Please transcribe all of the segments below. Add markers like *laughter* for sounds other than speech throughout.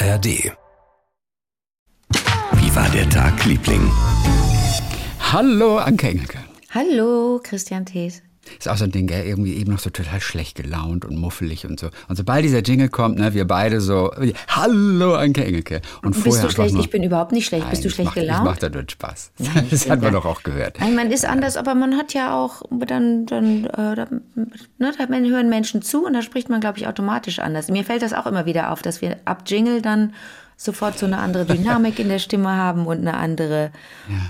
ARD. Wie war der Tag, Liebling? Hallo, Anke Engelke. Hallo, Christian Thees. Ist auch so ein Ding, gell? irgendwie eben noch so total schlecht gelaunt und muffelig und so. Und sobald dieser Jingle kommt, ne, wir beide so, Hallo, Anke Engelke. Und Bist vorher du schlecht? nur, Ich bin überhaupt nicht schlecht. Nein, Bist du schlecht gelaunt? Ich mach da nur Spaß. Nein, *laughs* das hat man doch auch gehört. Nein, man ist anders, aber man hat ja auch, dann, dann, äh, da, ne, da hören Menschen zu und da spricht man, glaube ich, automatisch anders. Mir fällt das auch immer wieder auf, dass wir ab Jingle dann sofort so eine andere Dynamik in der Stimme haben und eine andere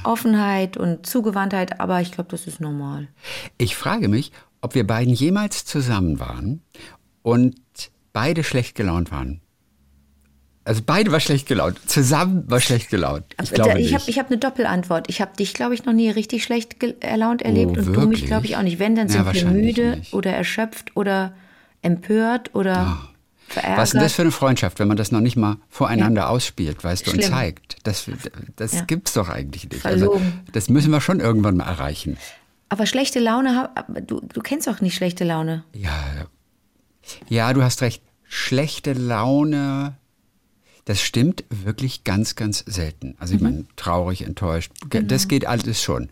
Offenheit und Zugewandtheit, aber ich glaube, das ist normal. Ich frage mich, ob wir beiden jemals zusammen waren und beide schlecht gelaunt waren. Also beide war schlecht gelaunt. Zusammen war schlecht gelaunt. Ich glaube Da- ich habe hab eine Doppelantwort. Ich habe dich, glaube ich, noch nie richtig schlecht erlaunt erlebt Oh, und du mich, glaube ich, auch nicht. Wenn, dann Ja, sind wir wahrscheinlich müde nicht. oder erschöpft oder empört oder verärgert. Was ist denn das für eine Freundschaft, wenn man das noch nicht mal voreinander ausspielt, weißt du, und Schlimm. zeigt? Das, das Ja. gibt's doch eigentlich nicht. Verlogen. Also, das müssen wir schon irgendwann mal erreichen. Aber schlechte Laune, du, du kennst auch nicht schlechte Laune. Ja, ja, du hast recht. Schlechte Laune, das stimmt wirklich ganz, ganz selten. Also ich meine, traurig, enttäuscht, ge- das geht alles schon.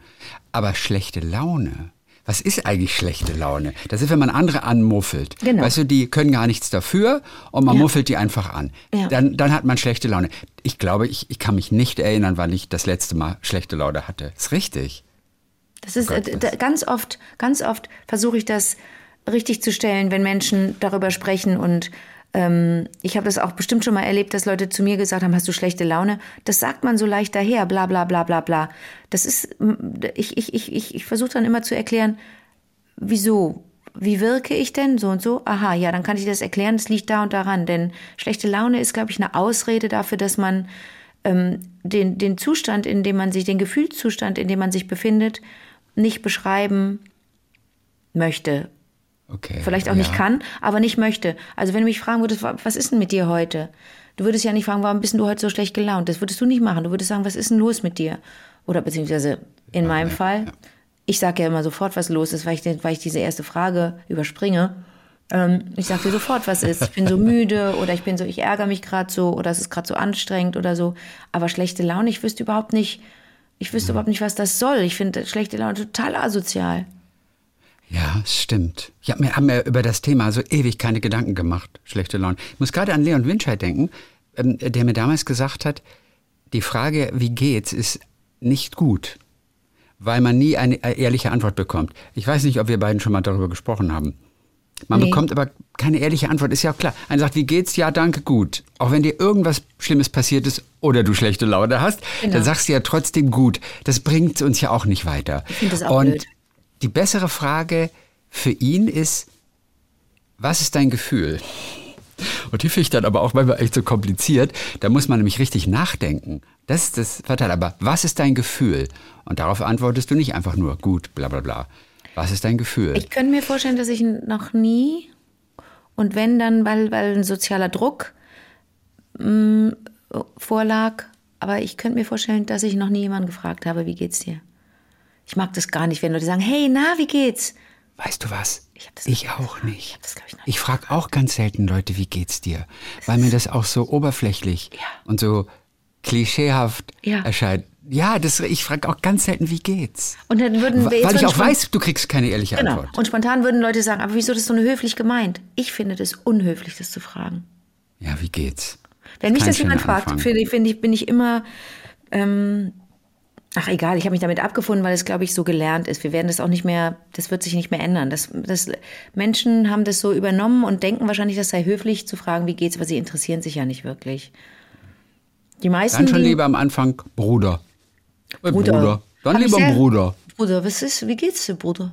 Aber schlechte Laune, was ist eigentlich schlechte Laune? Das ist, wenn man andere anmuffelt. Genau. Weißt du, die können gar nichts dafür und man Ja. muffelt die einfach an. Ja. Dann, dann hat man schlechte Laune. Ich glaube, ich, ich kann mich nicht erinnern, wann ich das letzte Mal schlechte Laune hatte. Ist richtig. Das ist Oh Gott, äh, das- da, ganz oft, ganz oft versuche ich das richtig zu stellen, wenn Menschen darüber sprechen und ähm, ich habe das auch bestimmt schon mal erlebt, dass Leute zu mir gesagt haben, hast du schlechte Laune? Das sagt man so leicht daher, bla bla bla bla bla. Das ist, ich, ich, ich, ich, ich versuche dann immer zu erklären, wieso? Wie wirke ich denn? So und so? Aha, ja, dann kann ich das erklären. Das liegt da und daran. Denn schlechte Laune ist, glaube ich, eine Ausrede dafür, dass man ähm, den, den Zustand, in dem man sich, den Gefühlszustand, in dem man sich befindet, nicht beschreiben möchte. Okay. Vielleicht auch ja. nicht kann, aber nicht möchte. Also wenn du mich fragen würdest, wa- was ist denn mit dir heute? Du würdest ja nicht fragen, warum bist du heute so schlecht gelaunt? Das würdest du nicht machen. Du würdest sagen, was ist denn los mit dir? Oder beziehungsweise in meinem Fall, ich sage ja immer sofort, was los ist, weil ich, weil ich diese erste Frage überspringe. Ähm, ich sage dir sofort, was ist. Ich bin so *laughs* müde oder ich bin so, ich ärgere mich gerade so oder es ist gerade so anstrengend oder so. Aber schlechte Laune, ich wüsste überhaupt nicht, ich wüsste überhaupt nicht, was das soll. Ich finde schlechte Laune total asozial. Ja, es stimmt. Ich habe mir, hab mir über das Thema so ewig keine Gedanken gemacht. Schlechte Laune. Ich muss gerade an Leon Winscheid denken, ähm, der mir damals gesagt hat, die Frage, wie geht's, ist nicht gut, weil man nie eine äh, ehrliche Antwort bekommt. Ich weiß nicht, ob wir beiden schon mal darüber gesprochen haben. Man Nee. bekommt aber keine ehrliche Antwort, ist ja auch klar. Einer sagt, wie geht's? Ja, danke, gut. Auch wenn dir irgendwas Schlimmes passiert ist oder du schlechte Laune hast, Genau. dann sagst du ja trotzdem gut. Das bringt uns ja auch nicht weiter. Ich finde das auch Und blöd. Die bessere Frage für ihn ist, was ist dein Gefühl? Und die finde ich dann aber auch manchmal echt so kompliziert. Da muss man nämlich richtig nachdenken. Das ist das Vorteil. Aber was ist dein Gefühl? Und darauf antwortest du nicht einfach nur gut, bla bla bla. Was ist dein Gefühl? Ich könnte mir vorstellen, dass ich noch nie und wenn dann, weil, weil ein sozialer Druck mh, vorlag, aber ich könnte mir vorstellen, dass ich noch nie jemanden gefragt habe, wie geht's dir? Ich mag das gar nicht, wenn Leute sagen, hey, na, wie geht's? Weißt du was? Ich hab das ich auch nicht. Ich das, ich, Ich frage auch ganz selten Leute, wie geht's dir? Weil mir das auch so oberflächlich Ja. und so klischeehaft Ja. erscheint. Ja, das, ich frage auch ganz selten, wie geht's? Und dann würden wir Weil ich auch weiß, du kriegst keine ehrliche Genau. Antwort. Und spontan würden Leute sagen, aber wieso das ist so höflich gemeint? Ich finde das unhöflich, das zu fragen. Ja, wie geht's? Wenn mich das jemand fragt, Anfang. finde ich, finde ich, bin ich immer, ähm, ach egal, ich habe mich damit abgefunden, weil es, glaube ich, so gelernt ist. Wir werden das auch nicht mehr, das wird sich nicht mehr ändern. Das, das, Menschen haben das so übernommen und denken wahrscheinlich, das sei höflich zu fragen, wie geht's, aber sie interessieren sich ja nicht wirklich. Die meisten, Dann schon lieber am Anfang Bruder. Äh, Bruder. Bruder. Dann Hab lieber Bruder. Bruder, was ist, wie geht's dir, Bruder?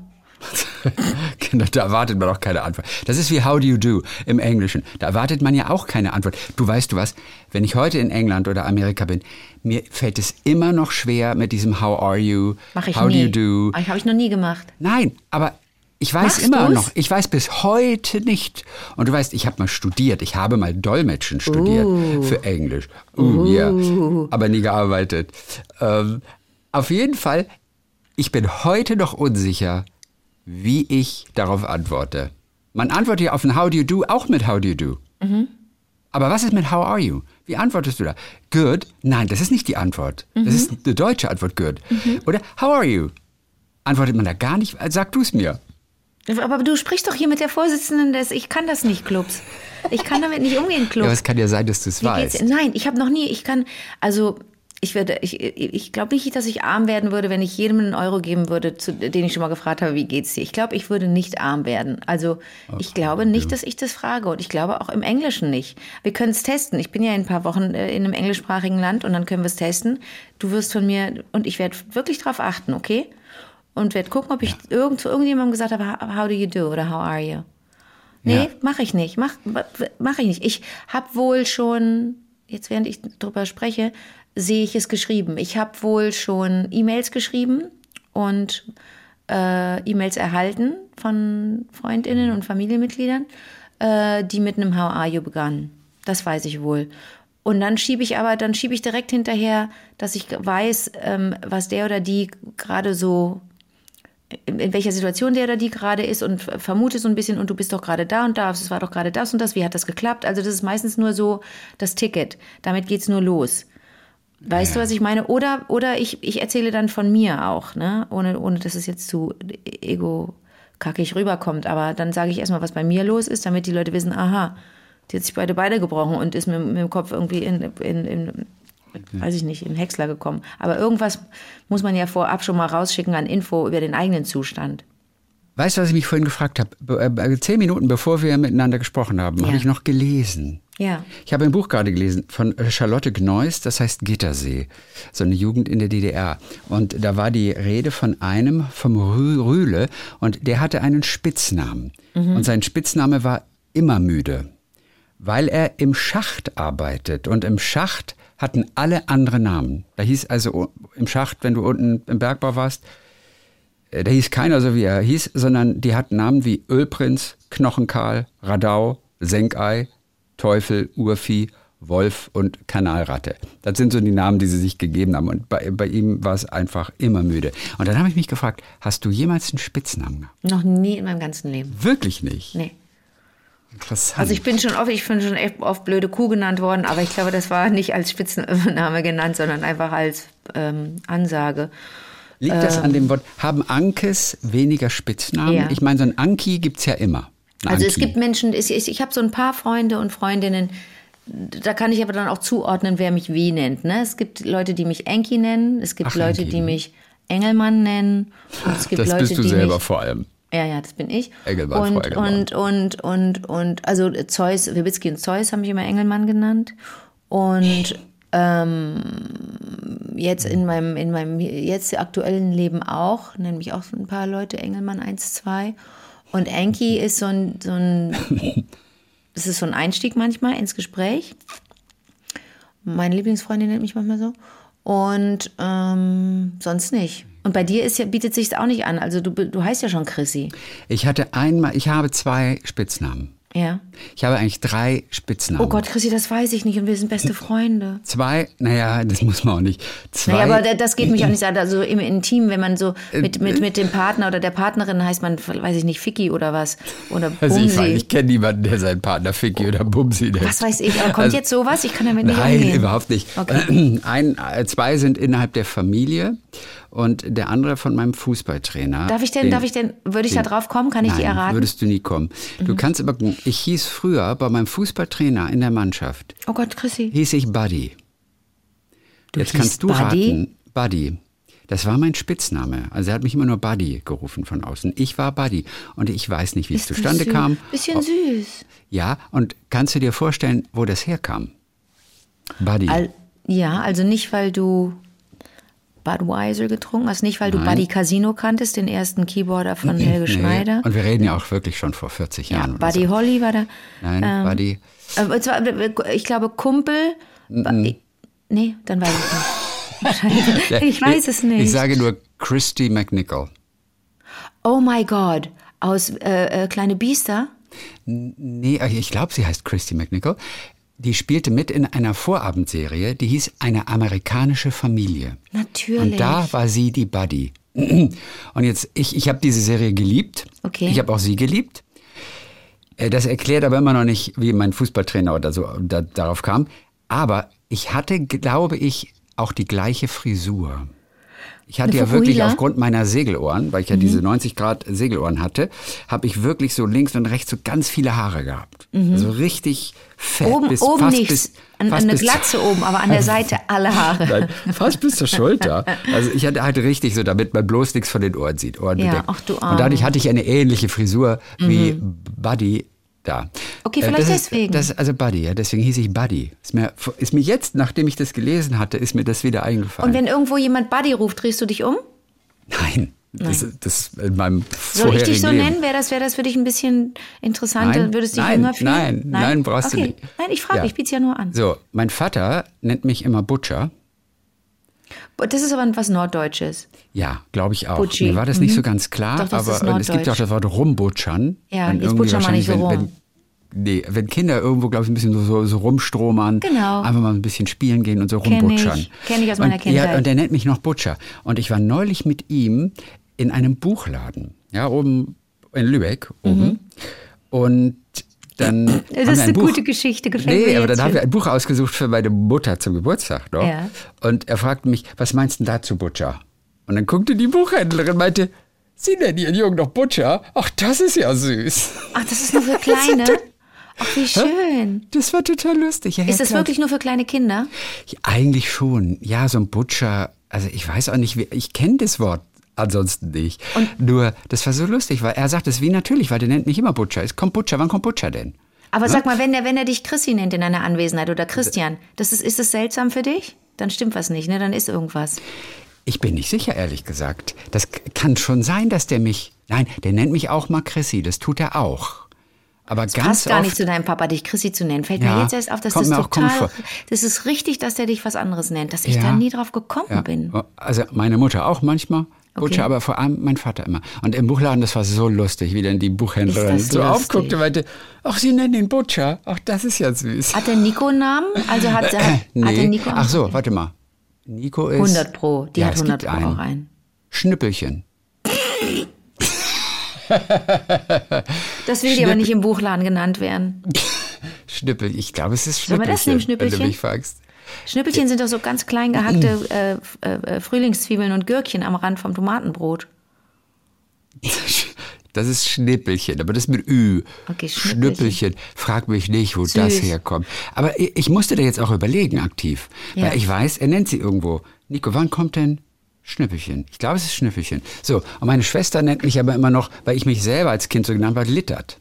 *laughs* Genau, da erwartet man auch keine Antwort. Das ist wie How do you do im Englischen. Da erwartet man ja auch keine Antwort. Du weißt du was, wenn ich heute in England oder Amerika bin, mir fällt es immer noch schwer mit diesem How are you, Mache ich How nie. do you do. Habe ich noch nie gemacht. Nein, aber ich weiß Machst immer du's? noch. Ich weiß bis heute nicht. Und du weißt, ich habe mal studiert. Ich habe mal Dolmetschen studiert für Englisch. Uh, ja. Aber nie gearbeitet. Ähm, auf jeden Fall, ich bin heute noch unsicher, wie ich darauf antworte. Man antwortet ja auf ein How do you do auch mit How do you do. Aber was ist mit How are you? Wie antwortest du da? Good? Nein, das ist nicht die Antwort. Das ist die deutsche Antwort, good. Oder How are you? Antwortet man da gar nicht? Sag du es mir. Aber du sprichst doch hier mit der Vorsitzenden des Ich kann das nicht Clubs. Ich kann damit nicht umgehen, Ja, Clubs. aber es kann ja sein, dass du es geht's? weißt. Nein, ich habe noch nie, ich kann, also ich würde, ich, ich glaube nicht, dass ich arm werden würde, wenn ich jedem einen Euro geben würde, zu, den ich schon mal gefragt habe, wie geht's dir? Ich glaube, ich würde nicht arm werden. Also ich glaube nicht, dass ich das frage und ich glaube auch im Englischen nicht. Wir können es testen. Ich bin ja in ein paar Wochen äh, in einem englischsprachigen Land und dann können wir es testen. Du wirst von mir und ich werde wirklich drauf achten, okay? Und werde gucken, ob ich irgend, zu irgendjemandem gesagt habe, how how do you do oder how are you? Nee, Ja. mache ich nicht. Mach, mach ich nicht. Ich habe wohl schon, jetzt während ich drüber spreche, sehe ich es geschrieben. Ich habe wohl schon E-Mails geschrieben und äh, E-Mails erhalten von Freundinnen und Familienmitgliedern, äh, die mit einem How are you begannen. Das weiß ich wohl. Und dann schiebe ich aber, dann schiebe ich direkt hinterher, dass ich weiß, ähm, was der oder die gerade so in in welcher Situation der oder die gerade ist und vermute so ein bisschen und du bist doch gerade da und da, es war doch gerade das und das, wie hat das geklappt? Also das ist meistens nur so das Ticket. Damit geht's nur los. Weißt du, was ich meine? Oder, oder ich, ich erzähle dann von mir auch, ne? Ohne, ohne dass es jetzt zu ego-kackig rüberkommt. Aber dann sage ich erstmal, was bei mir los ist, damit die Leute wissen, aha, die hat sich beide Beine gebrochen und ist mit, mit dem Kopf irgendwie in, in, in weiß ich nicht, in Häcksler gekommen. Aber irgendwas muss man ja vorab schon mal rausschicken an Info über den eigenen Zustand. Weißt du, was ich mich vorhin gefragt habe? Be- äh, Zehn Minuten bevor wir miteinander gesprochen haben, Ja. habe ich noch gelesen. Ja. Ich habe ein Buch gerade gelesen von Charlotte Gneuss, das heißt Gittersee, so eine Jugend in der DDR. Und da war die Rede von einem, vom Rü Rühle, und der hatte einen Spitznamen. Und sein Spitzname war immer müde, weil er im Schacht arbeitet. Und im Schacht hatten alle andere Namen. Da hieß also im Schacht, wenn du unten im Bergbau warst, äh, da hieß keiner so, wie er hieß, sondern die hatten Namen wie Ölprinz, Knochenkarl, Radau, Senkei, Teufel, Urvieh, Wolf und Kanalratte. Das sind so die Namen, die sie sich gegeben haben. Und bei, bei ihm war es einfach immer müde. Und dann habe ich mich gefragt, hast du jemals einen Spitznamen gehabt? Noch nie in meinem ganzen Leben. Wirklich nicht. Nee. Interessant. Also ich bin schon oft, ich bin schon echt oft blöde Kuh genannt worden, aber ich glaube, das war nicht als Spitzname genannt, sondern einfach als ähm, Ansage. Liegt das an dem Wort, haben Ankes weniger Spitznamen? Ja. Ich meine, so ein Anki gibt es ja immer. Ein Also es Anki. gibt Menschen, ich, ich, ich habe so ein paar Freunde und Freundinnen, da kann ich aber dann auch zuordnen, wer mich wie nennt. Ne? Es gibt Leute, die mich Enki nennen, es gibt Ach, Leute, Enki. die mich Engelmann nennen und es gibt das Leute, bist du die selber mich vor allem. Ja, ja, das bin ich. Engelmann, und, Engelmann. und, und, und, und, also Zeus, Wibitzki und Zeus haben mich immer Engelmann genannt. Und ähm, jetzt in meinem, in meinem jetzt aktuellen Leben auch, nennen mich auch ein paar Leute Engelmann 1, 2. Und Enki ist so ein, so ein, *laughs* das ist so ein Einstieg manchmal ins Gespräch. Meine Lieblingsfreundin nennt mich manchmal so. Und ähm, sonst nicht. Und bei dir ist ja, bietet sich auch nicht an. Also du, du heißt ja schon Chrissy. Ich hatte einmal, ich habe zwei Spitznamen. Ja. Ich habe eigentlich drei Spitznamen. Oh Gott, Chrissy, das weiß ich nicht und wir sind beste Freunde. Zwei, naja, das muss man auch nicht. Zwei, Naja, aber da- das geht mich auch nicht an. Also im Intim, wenn man so mit, mit, mit dem Partner oder der Partnerin heißt man, weiß ich nicht, Ficky oder was. Oder *laughs* also ich, Bumsi. weiß, ich kenne niemanden, der seinen Partner Ficky oder Bumsi nennt. was weiß ich, aber kommt Also- jetzt sowas? Ich kann damit nicht Nein, umgehen. überhaupt nicht. Okay. *clears throat* Ein, äh, zwei sind innerhalb der Familie und der andere von meinem Fußballtrainer. Darf ich denn, Den- darf ich denn, würde ich da drauf kommen? Kann ich Nein, die erraten? Mhm. würdest du nie kommen. Du kannst aber, gucken, ich hieß früher bei meinem Fußballtrainer in der Mannschaft, Oh Gott, Chrissy. hieß ich Buddy. Du Jetzt kannst du Buddy? raten, Buddy. Das war mein Spitzname. Also er hat mich immer nur Buddy gerufen von außen. Ich war Buddy und ich weiß nicht, wie es Ist das zustande süß. kam. Bisschen süß. Ja, und kannst du dir vorstellen, wo das herkam? Buddy. Al ja, also nicht, weil du Budweiser getrunken hast, nicht, weil du Nein. Buddy Casino kanntest, den ersten Keyboarder von Helge Nee. Schneider. Und wir reden ja auch wirklich schon vor 40 Ja, Jahren. Buddy so. Holly war da. Nein, ähm, Buddy. Äh, ich glaube, Kumpel. Ba- Nee, dann weiß ich nicht. *laughs* Wahrscheinlich. ich weiß es nicht. Ich sage nur Christy McNichol. oh my God. Aus äh, äh, Kleine Biester? Nee, ich glaube, sie heißt Christy McNichol. Die spielte mit in einer Vorabendserie, die hieß Eine amerikanische Familie. Natürlich. Und da war sie die Buddy. *clears throat* Und jetzt, ich, ich habe diese Serie geliebt. Okay. Ich habe auch sie geliebt. Äh, Das erklärt aber immer noch nicht, wie mein Fußballtrainer oder so da, darauf kam. Aber ich hatte, glaube ich, auch die gleiche Frisur. Ich hatte Eine ja wirklich aufgrund meiner Segelohren, weil ich ja Mhm. diese 90 Grad Segelohren hatte, habe ich wirklich so links und rechts so ganz viele Haare gehabt. Also richtig fett. Mhm. Oben, bis, oben fast nichts. Bis, An, fast eine bis- Glatze oben, aber an der Seite alle Haare. Nein, fast bis zur Schulter. *laughs* Also ich hatte halt richtig so, damit man bloß nichts von den Ohren sieht. Ohren Ja, bedeckt. ach du Und dadurch Arme. hatte ich eine ähnliche Frisur wie Buddy da. Okay, Äh, vielleicht das ist, deswegen. Das also Buddy, ja, deswegen hieß ich Buddy. Ist mir, ist mir jetzt, nachdem ich das gelesen hatte, ist mir das wieder eingefallen. Und wenn irgendwo jemand Buddy ruft, drehst du dich um? Nein, das, das in meinem Soll ich dich so Leben. nennen? Wäre das, wäre das für dich ein bisschen interessanter? Nein, Würdest du dich nein, jünger fühlen? nein, nein, brauchst du okay. nicht. Nein, ich frage, Ja. ich biete es ja nur an. So, mein Vater nennt mich immer Butcher. Das ist aber was Norddeutsches. Ja, glaube ich auch. Butschi. Mir war das nicht so ganz klar, Doch, das aber ist und es gibt ja auch das Wort rumbutschern. Ja, Wenn jetzt butschern wir nicht so rum. wenn, nee, wenn Kinder irgendwo, glaube ich, ein bisschen so, so, so rumstromern, Genau. einfach mal ein bisschen spielen gehen und so Kenn rumbutschern. ich. Kenn ich aus meiner und, Kindheit. Ja, und der nennt mich noch Butcher. Und ich war neulich mit ihm in einem Buchladen, ja, oben in Lübeck, oben. Und dann. Das ist ein eine Buch- gute Geschichte, gefällt Nee, aber dann haben schon. wir ein Buch ausgesucht für meine Mutter zum Geburtstag noch. Ja. Und er fragte mich, was meinst du denn dazu, Butcher? Und dann guckte die Buchhändlerin und meinte, Sie nennen Ihren Jungen doch Butcher? Ach, das ist ja süß. Ach, das ist nur für *laughs* Kleine? Ach, wie schön. Das war total lustig. Ja, Ist das wirklich nur für kleine Kinder? Ja, Eigentlich schon. Ja, so ein Butcher. Also ich weiß auch nicht, ich kenne das Wort ansonsten nicht. Nur, das war so lustig, weil er sagt es wie natürlich, weil der nennt mich immer Butcher. Es kommt Butcher, wann kommt Butcher denn? Aber sag mal, wenn er, wenn er dich Chrissy nennt in deiner Anwesenheit oder Christian, das ist, ist das seltsam für dich? Dann stimmt was nicht, ne? Dann ist irgendwas. Ich bin nicht sicher, ehrlich gesagt. Das kann schon sein, dass der mich. Nein, der nennt mich auch mal Chrissy. Das tut er auch. Aber ganz Passt gar oft, nicht zu deinem Papa, dich Chrissy zu nennen. Fällt mir Ja, jetzt erst auf, dass das mir total. Das ist richtig, dass der dich was anderes nennt, dass ich Ja. da nie drauf gekommen Ja, bin. Also meine Mutter auch manchmal. Butcher, Okay. aber vor allem mein Vater immer. Und im Buchladen, das war so lustig, wie dann die Buchhändlerin so lustig. aufguckte und meinte, ach, Sie nennen ihn Butcher. Ach, das ist ja süß. Hat der Nico einen Namen? Also hat, *laughs* hat, hat der nee. Nico Ach so, warte mal. Nico ist... 100 Pro. Die Ja, hat es 100 gibt Pro einen. auch einen. Schnüppelchen. *laughs* Das will dir aber nicht im Buchladen genannt werden. *laughs* Schnüppel, ich glaube, es ist Sollen wir Schnüppelchen, das nehmen, wenn du mich fragst. Schnüppelchen sind doch so ganz klein gehackte äh, f- äh, äh, Frühlingszwiebeln und Gürkchen am Rand vom Tomatenbrot. *laughs* Das ist Schnippelchen, aber das mit Ü. Okay, Schnippelchen. Schnüppelchen. Frag mich nicht, wo das Süß. herkommt. Aber ich, ich musste da jetzt auch überlegen, aktiv. Ja. Weil ich weiß, er nennt sie irgendwo. Nico, wann kommt denn Schnüppelchen? Ich glaube, es ist Schnüppelchen. So, und meine Schwester nennt mich aber immer noch, weil ich mich selber als Kind so genannt habe, Littert.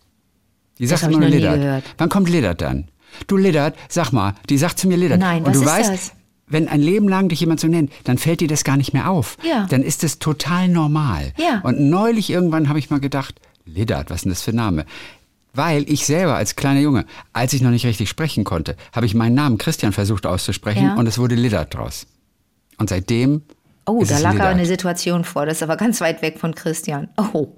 Die sagt immer Littert. Wann kommt Littert dann? Du Littert, sag mal, die sagt zu mir Littert. Nein, und was du ist weißt, das? wenn ein Leben lang dich jemand so nennt, dann fällt dir das gar nicht mehr auf. Ja. Dann ist es total normal. Ja. Und neulich irgendwann habe ich mal gedacht, Liddard, was ist denn das für ein Name? Weil ich selber als kleiner Junge, als ich noch nicht richtig sprechen konnte, habe ich meinen Namen Christian versucht auszusprechen Ja. und es wurde Liddard draus. Und seitdem. Oh, da lag aber eine Situation vor. Das ist aber ganz weit weg von Christian. Oh,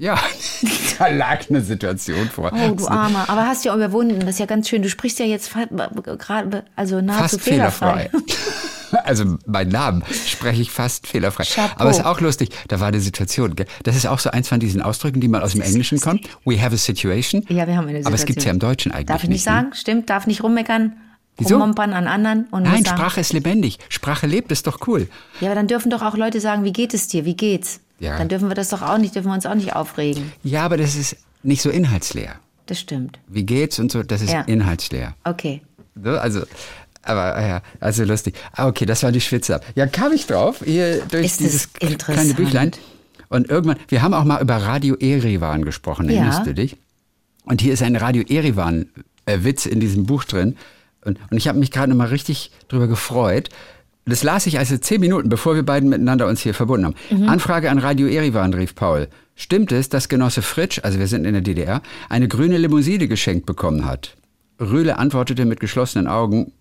Ja, *laughs* da lag eine Situation vor. oh du Armer. Aber hast ja überwunden. Das ist ja ganz schön. Du sprichst ja jetzt gerade, also nahezu fast fehlerfrei. fehlerfrei. *laughs* Also meinen Namen spreche ich fast fehlerfrei. Chapeau. Aber es ist auch lustig, da war eine Situation. gell? Das ist auch so eins von diesen Ausdrücken, die mal aus dem Englischen kommen. We have a situation. Ja, wir haben eine Situation. Aber es gibt es ja im Deutschen eigentlich Darf ich nicht ne? sagen? Stimmt, darf nicht rummeckern, Wieso? rummompern an anderen und Nein, Sprache ist lebendig. Sprache lebt, ist doch cool. Ja, aber dann dürfen doch auch Leute sagen, wie geht es dir? Wie geht's? Ja. Dann dürfen wir das doch auch nicht, dürfen wir uns auch nicht aufregen. Ja, aber das ist nicht so inhaltsleer. Das stimmt. Wie geht's und so, das ist Ja. inhaltsleer. Okay. Also, aber ah ja, also lustig. Ah, okay, das war die Schwitze. Ja, kam ich drauf, hier durch Ist dieses kleine. Büchlein. Und irgendwann, wir haben auch mal über Radio Erivan gesprochen, Ja. erinnerst du dich? Und hier ist ein Radio Erivan-Witz in diesem Buch drin. Und, und ich habe mich gerade noch mal richtig drüber gefreut. Das las ich also zehn Minuten, bevor wir beiden miteinander uns hier verbunden haben. Mhm. Anfrage an Radio Erivan, rief Paul. Stimmt es, dass Genosse Fritsch, also wir sind in der DDR, eine grüne Limousine geschenkt bekommen hat? Rühle antwortete mit geschlossenen Augen,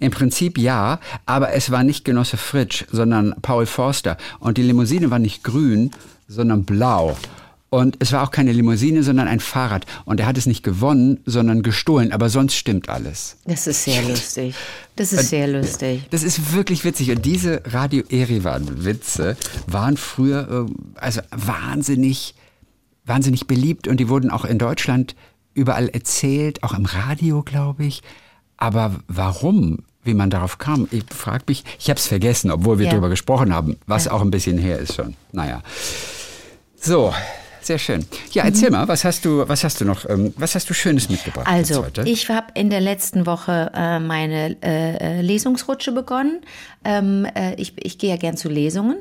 im Prinzip ja, aber es war nicht Genosse Fritsch, sondern Paul Forster. Und die Limousine war nicht grün, sondern blau. Und es war auch keine Limousine, sondern ein Fahrrad. Und er hat es nicht gewonnen, sondern gestohlen. Aber sonst stimmt alles. Das ist sehr lustig. Das ist sehr lustig. Das ist wirklich witzig. Und diese Radio Erivan-Witze waren früher äh, also wahnsinnig, wahnsinnig beliebt. Und die wurden auch in Deutschland überall erzählt, auch im Radio, glaube ich. Aber warum, wie man darauf kam, ich frage mich, ich habe es vergessen, obwohl wir Ja. darüber gesprochen haben, was Ja. auch ein bisschen her ist schon. Naja. So, sehr schön. Ja, erzähl Mhm. mal, was hast du, was hast du noch, ähm, was hast du Schönes mitgebracht? Also, ich habe in der letzten Woche äh, meine äh, äh, Lesungsrutsche begonnen. Ähm, äh, ich ich gehe ja gern zu Lesungen.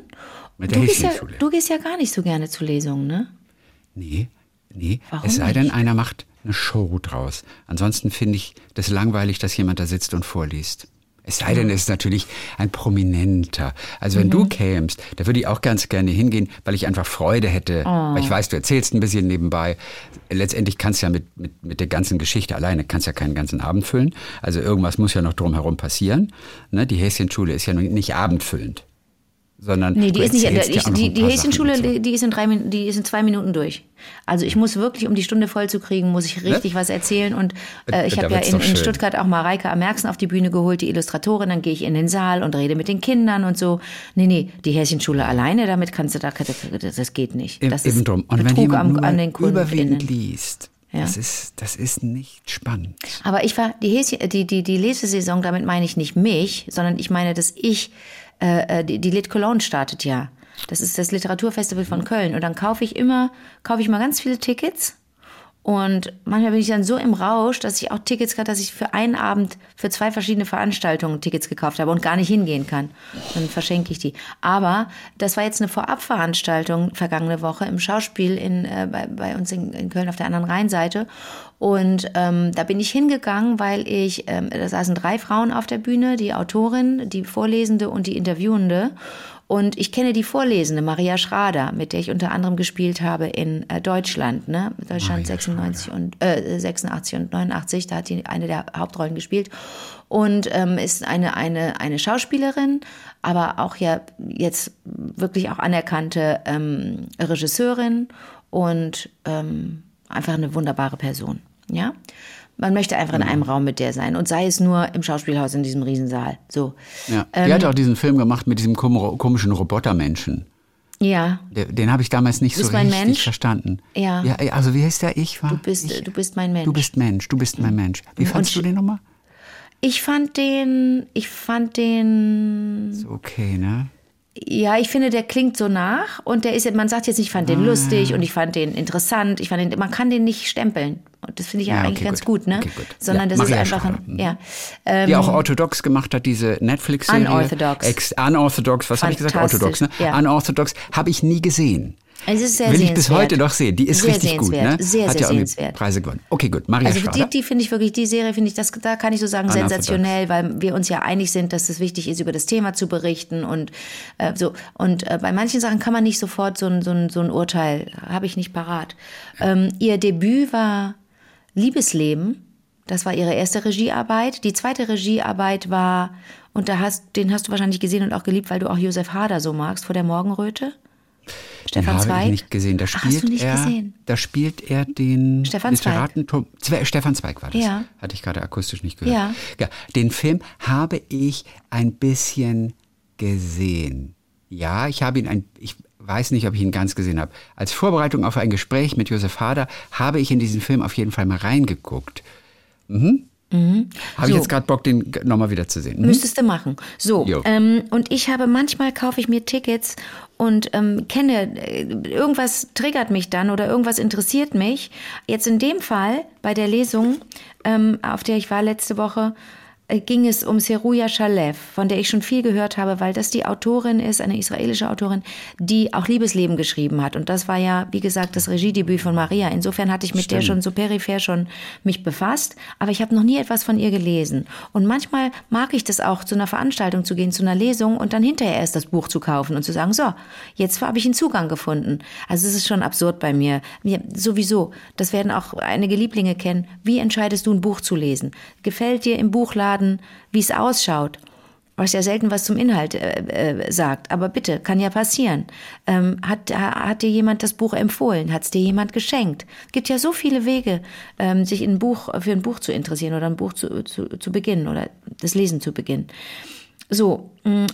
Mit der du, gehst ja, du gehst ja gar nicht so gerne zu Lesungen, ne? Nee, nee. Warum es sei denn, nicht? einer macht eine Show draus. Ansonsten finde ich das langweilig, dass jemand da sitzt und vorliest. Es sei denn, es ist natürlich ein Prominenter. Also wenn Mhm. du kämst, da würde ich auch ganz gerne hingehen, weil ich einfach Freude hätte. Oh. Weil ich weiß, du erzählst ein bisschen nebenbei. Letztendlich kannst du ja mit, mit, mit der ganzen Geschichte alleine, kannst ja keinen ganzen Abend füllen. Also irgendwas muss ja noch drumherum passieren. Ne? Die Häschenschule ist ja nicht abendfüllend. Sondern Nee, die ist nicht. Ich, die die Häschenschule, die, ist in drei, die ist in zwei Minuten durch. Also ich muss wirklich, um die Stunde voll zu kriegen, muss ich richtig was erzählen. Und äh, ich habe ja in, in. Stuttgart auch Mareike am Merksen auf die Bühne geholt, die Illustratorin. Dann gehe ich in den Saal und rede mit den Kindern und so. Nee, nee, die Häschenschule alleine, damit kannst du da, das, das geht nicht. Das Eben ist drum. Und wenn Betrug jemand am, an den überwiegend KundInnen. liest, Ja. das, ist, das ist nicht spannend. Aber ich war, die, Häschen, die, die, die Lesesaison, damit meine ich nicht mich, sondern ich meine, dass ich, äh, äh, die, die Lit Cologne startet ja. Das ist das Literaturfestival von Köln. Und dann kaufe ich immer, kaufe ich mal ganz viele Tickets. Und manchmal bin ich dann so im Rausch, dass ich auch Tickets hatte, dass ich für einen Abend für zwei verschiedene Veranstaltungen Tickets gekauft habe und gar nicht hingehen kann. Dann verschenke ich die. Aber das war jetzt eine Vorabveranstaltung vergangene Woche im Schauspiel in, äh, bei, bei uns in, in Köln auf der anderen Rheinseite. Und ähm, da bin ich hingegangen, weil ich, ähm, da saßen drei Frauen auf der Bühne, die Autorin, die Vorlesende und die Interviewende. Und ich kenne die Vorlesende, Maria Schrader, mit der ich unter anderem gespielt habe in äh, Deutschland, ne? Deutschland 96 und äh, 86 und 89, da hat die eine der Hauptrollen gespielt und ähm, ist eine eine eine Schauspielerin, aber auch ja jetzt wirklich auch anerkannte ähm, Regisseurin und ähm, einfach eine wunderbare Person, ja. Man möchte einfach in einem Raum mit der sein und sei es nur im Schauspielhaus in diesem Riesensaal. So. Ja. Ähm, Die hat auch diesen Film gemacht mit diesem kom- komischen Robotermenschen. Ja, Der- Den habe ich damals nicht so richtig Mensch? verstanden. Ja. ja. Also wie heißt der? Ich war. du bist, ich, du bist mein Mensch. Du bist Mensch, du bist mein Mensch. Wie fandst du den nochmal? Ich fand den, ich fand den, Ist okay, ne? Ja, ich finde, der klingt so nach und der ist, man sagt jetzt, ich fand Ah. den lustig und ich fand den interessant, ich fand den, man kann den nicht stempeln. Und das finde ich ja, Ja, okay, eigentlich ganz gut. gut, ne? Okay, gut. Sondern Ja, das ist Maria einfach Schrader. ein, ja. Ähm, Die auch orthodox gemacht hat, diese Netflix-Serie. Unorthodox. Ex unorthodox, was habe ich gesagt? Orthodox, ne? ja. Unorthodox habe ich nie gesehen. Es ist sehr Will ich bis heute noch sehen. Die ist Sehr richtig gut, ne? Sehr, hat sehr ja sehenswert. Preise gewonnen. Okay, gut. Maria Also Schrader. die, die finde ich wirklich, die Serie finde ich, das, da kann ich so sagen, Unorthodox. sensationell, weil wir uns ja einig sind, dass es wichtig ist, über das Thema zu berichten und äh, so. Und äh, bei manchen Sachen kann man nicht sofort so ein, so ein, so ein Urteil, habe ich nicht parat. Ähm, ihr Debüt war Liebesleben. Das war ihre erste Regiearbeit. Die zweite Regiearbeit war, und da hast, den hast du wahrscheinlich gesehen und auch geliebt, weil du auch Josef Hader so magst, vor der Morgenröte. Den Stefan habe Zweig. ich nicht gesehen. Da Ach, spielt hast du nicht er, gesehen? Da spielt er den Stefan Zweig. Literaten Tom- Zwe Stefan Zweig war das. Ja. Hatte ich gerade akustisch nicht gehört. Ja. ja. Den Film habe ich ein bisschen gesehen. Ja, ich habe ihn ein, ich weiß nicht, ob ich ihn ganz gesehen habe. Als Vorbereitung auf ein Gespräch mit Josef Hader habe ich in diesen Film auf jeden Fall mal reingeguckt. Mhm. Habe ich So. jetzt gerade Bock, den nochmal wieder zu sehen. Mhm. Müsstest du machen. So, ähm, und ich habe manchmal kaufe ich mir Tickets und ähm, kenne, äh, irgendwas triggert mich dann oder irgendwas interessiert mich. Jetzt in dem Fall bei der Lesung, ähm, auf der ich war letzte Woche, ging es um Seruja Shalev, von der ich schon viel gehört habe, weil das die Autorin ist, eine israelische Autorin, die auch Liebesleben geschrieben hat. Und das war ja, wie gesagt, das Regiedebüt von Maria. Insofern hatte ich mit der schon so peripher schon mich befasst, aber ich habe noch nie etwas von ihr gelesen. Und manchmal mag ich das auch, zu einer Veranstaltung zu gehen, zu einer Lesung und dann hinterher erst das Buch zu kaufen und zu sagen, so, jetzt habe ich einen Zugang gefunden. Also es ist schon absurd bei mir. mir. Sowieso, das werden auch einige Lieblinge kennen. Wie entscheidest du ein Buch zu lesen? Gefällt dir im Buchladen, wie es ausschaut? was ja selten was zum Inhalt äh, äh, sagt. Aber bitte, kann ja passieren. Ähm, hat, ha- hat dir jemand das Buch empfohlen? Hat es dir jemand geschenkt? gibt ja so viele Wege, ähm, sich in ein Buch, für ein Buch zu interessieren oder ein Buch zu, zu, zu beginnen oder das Lesen zu beginnen. So, mh,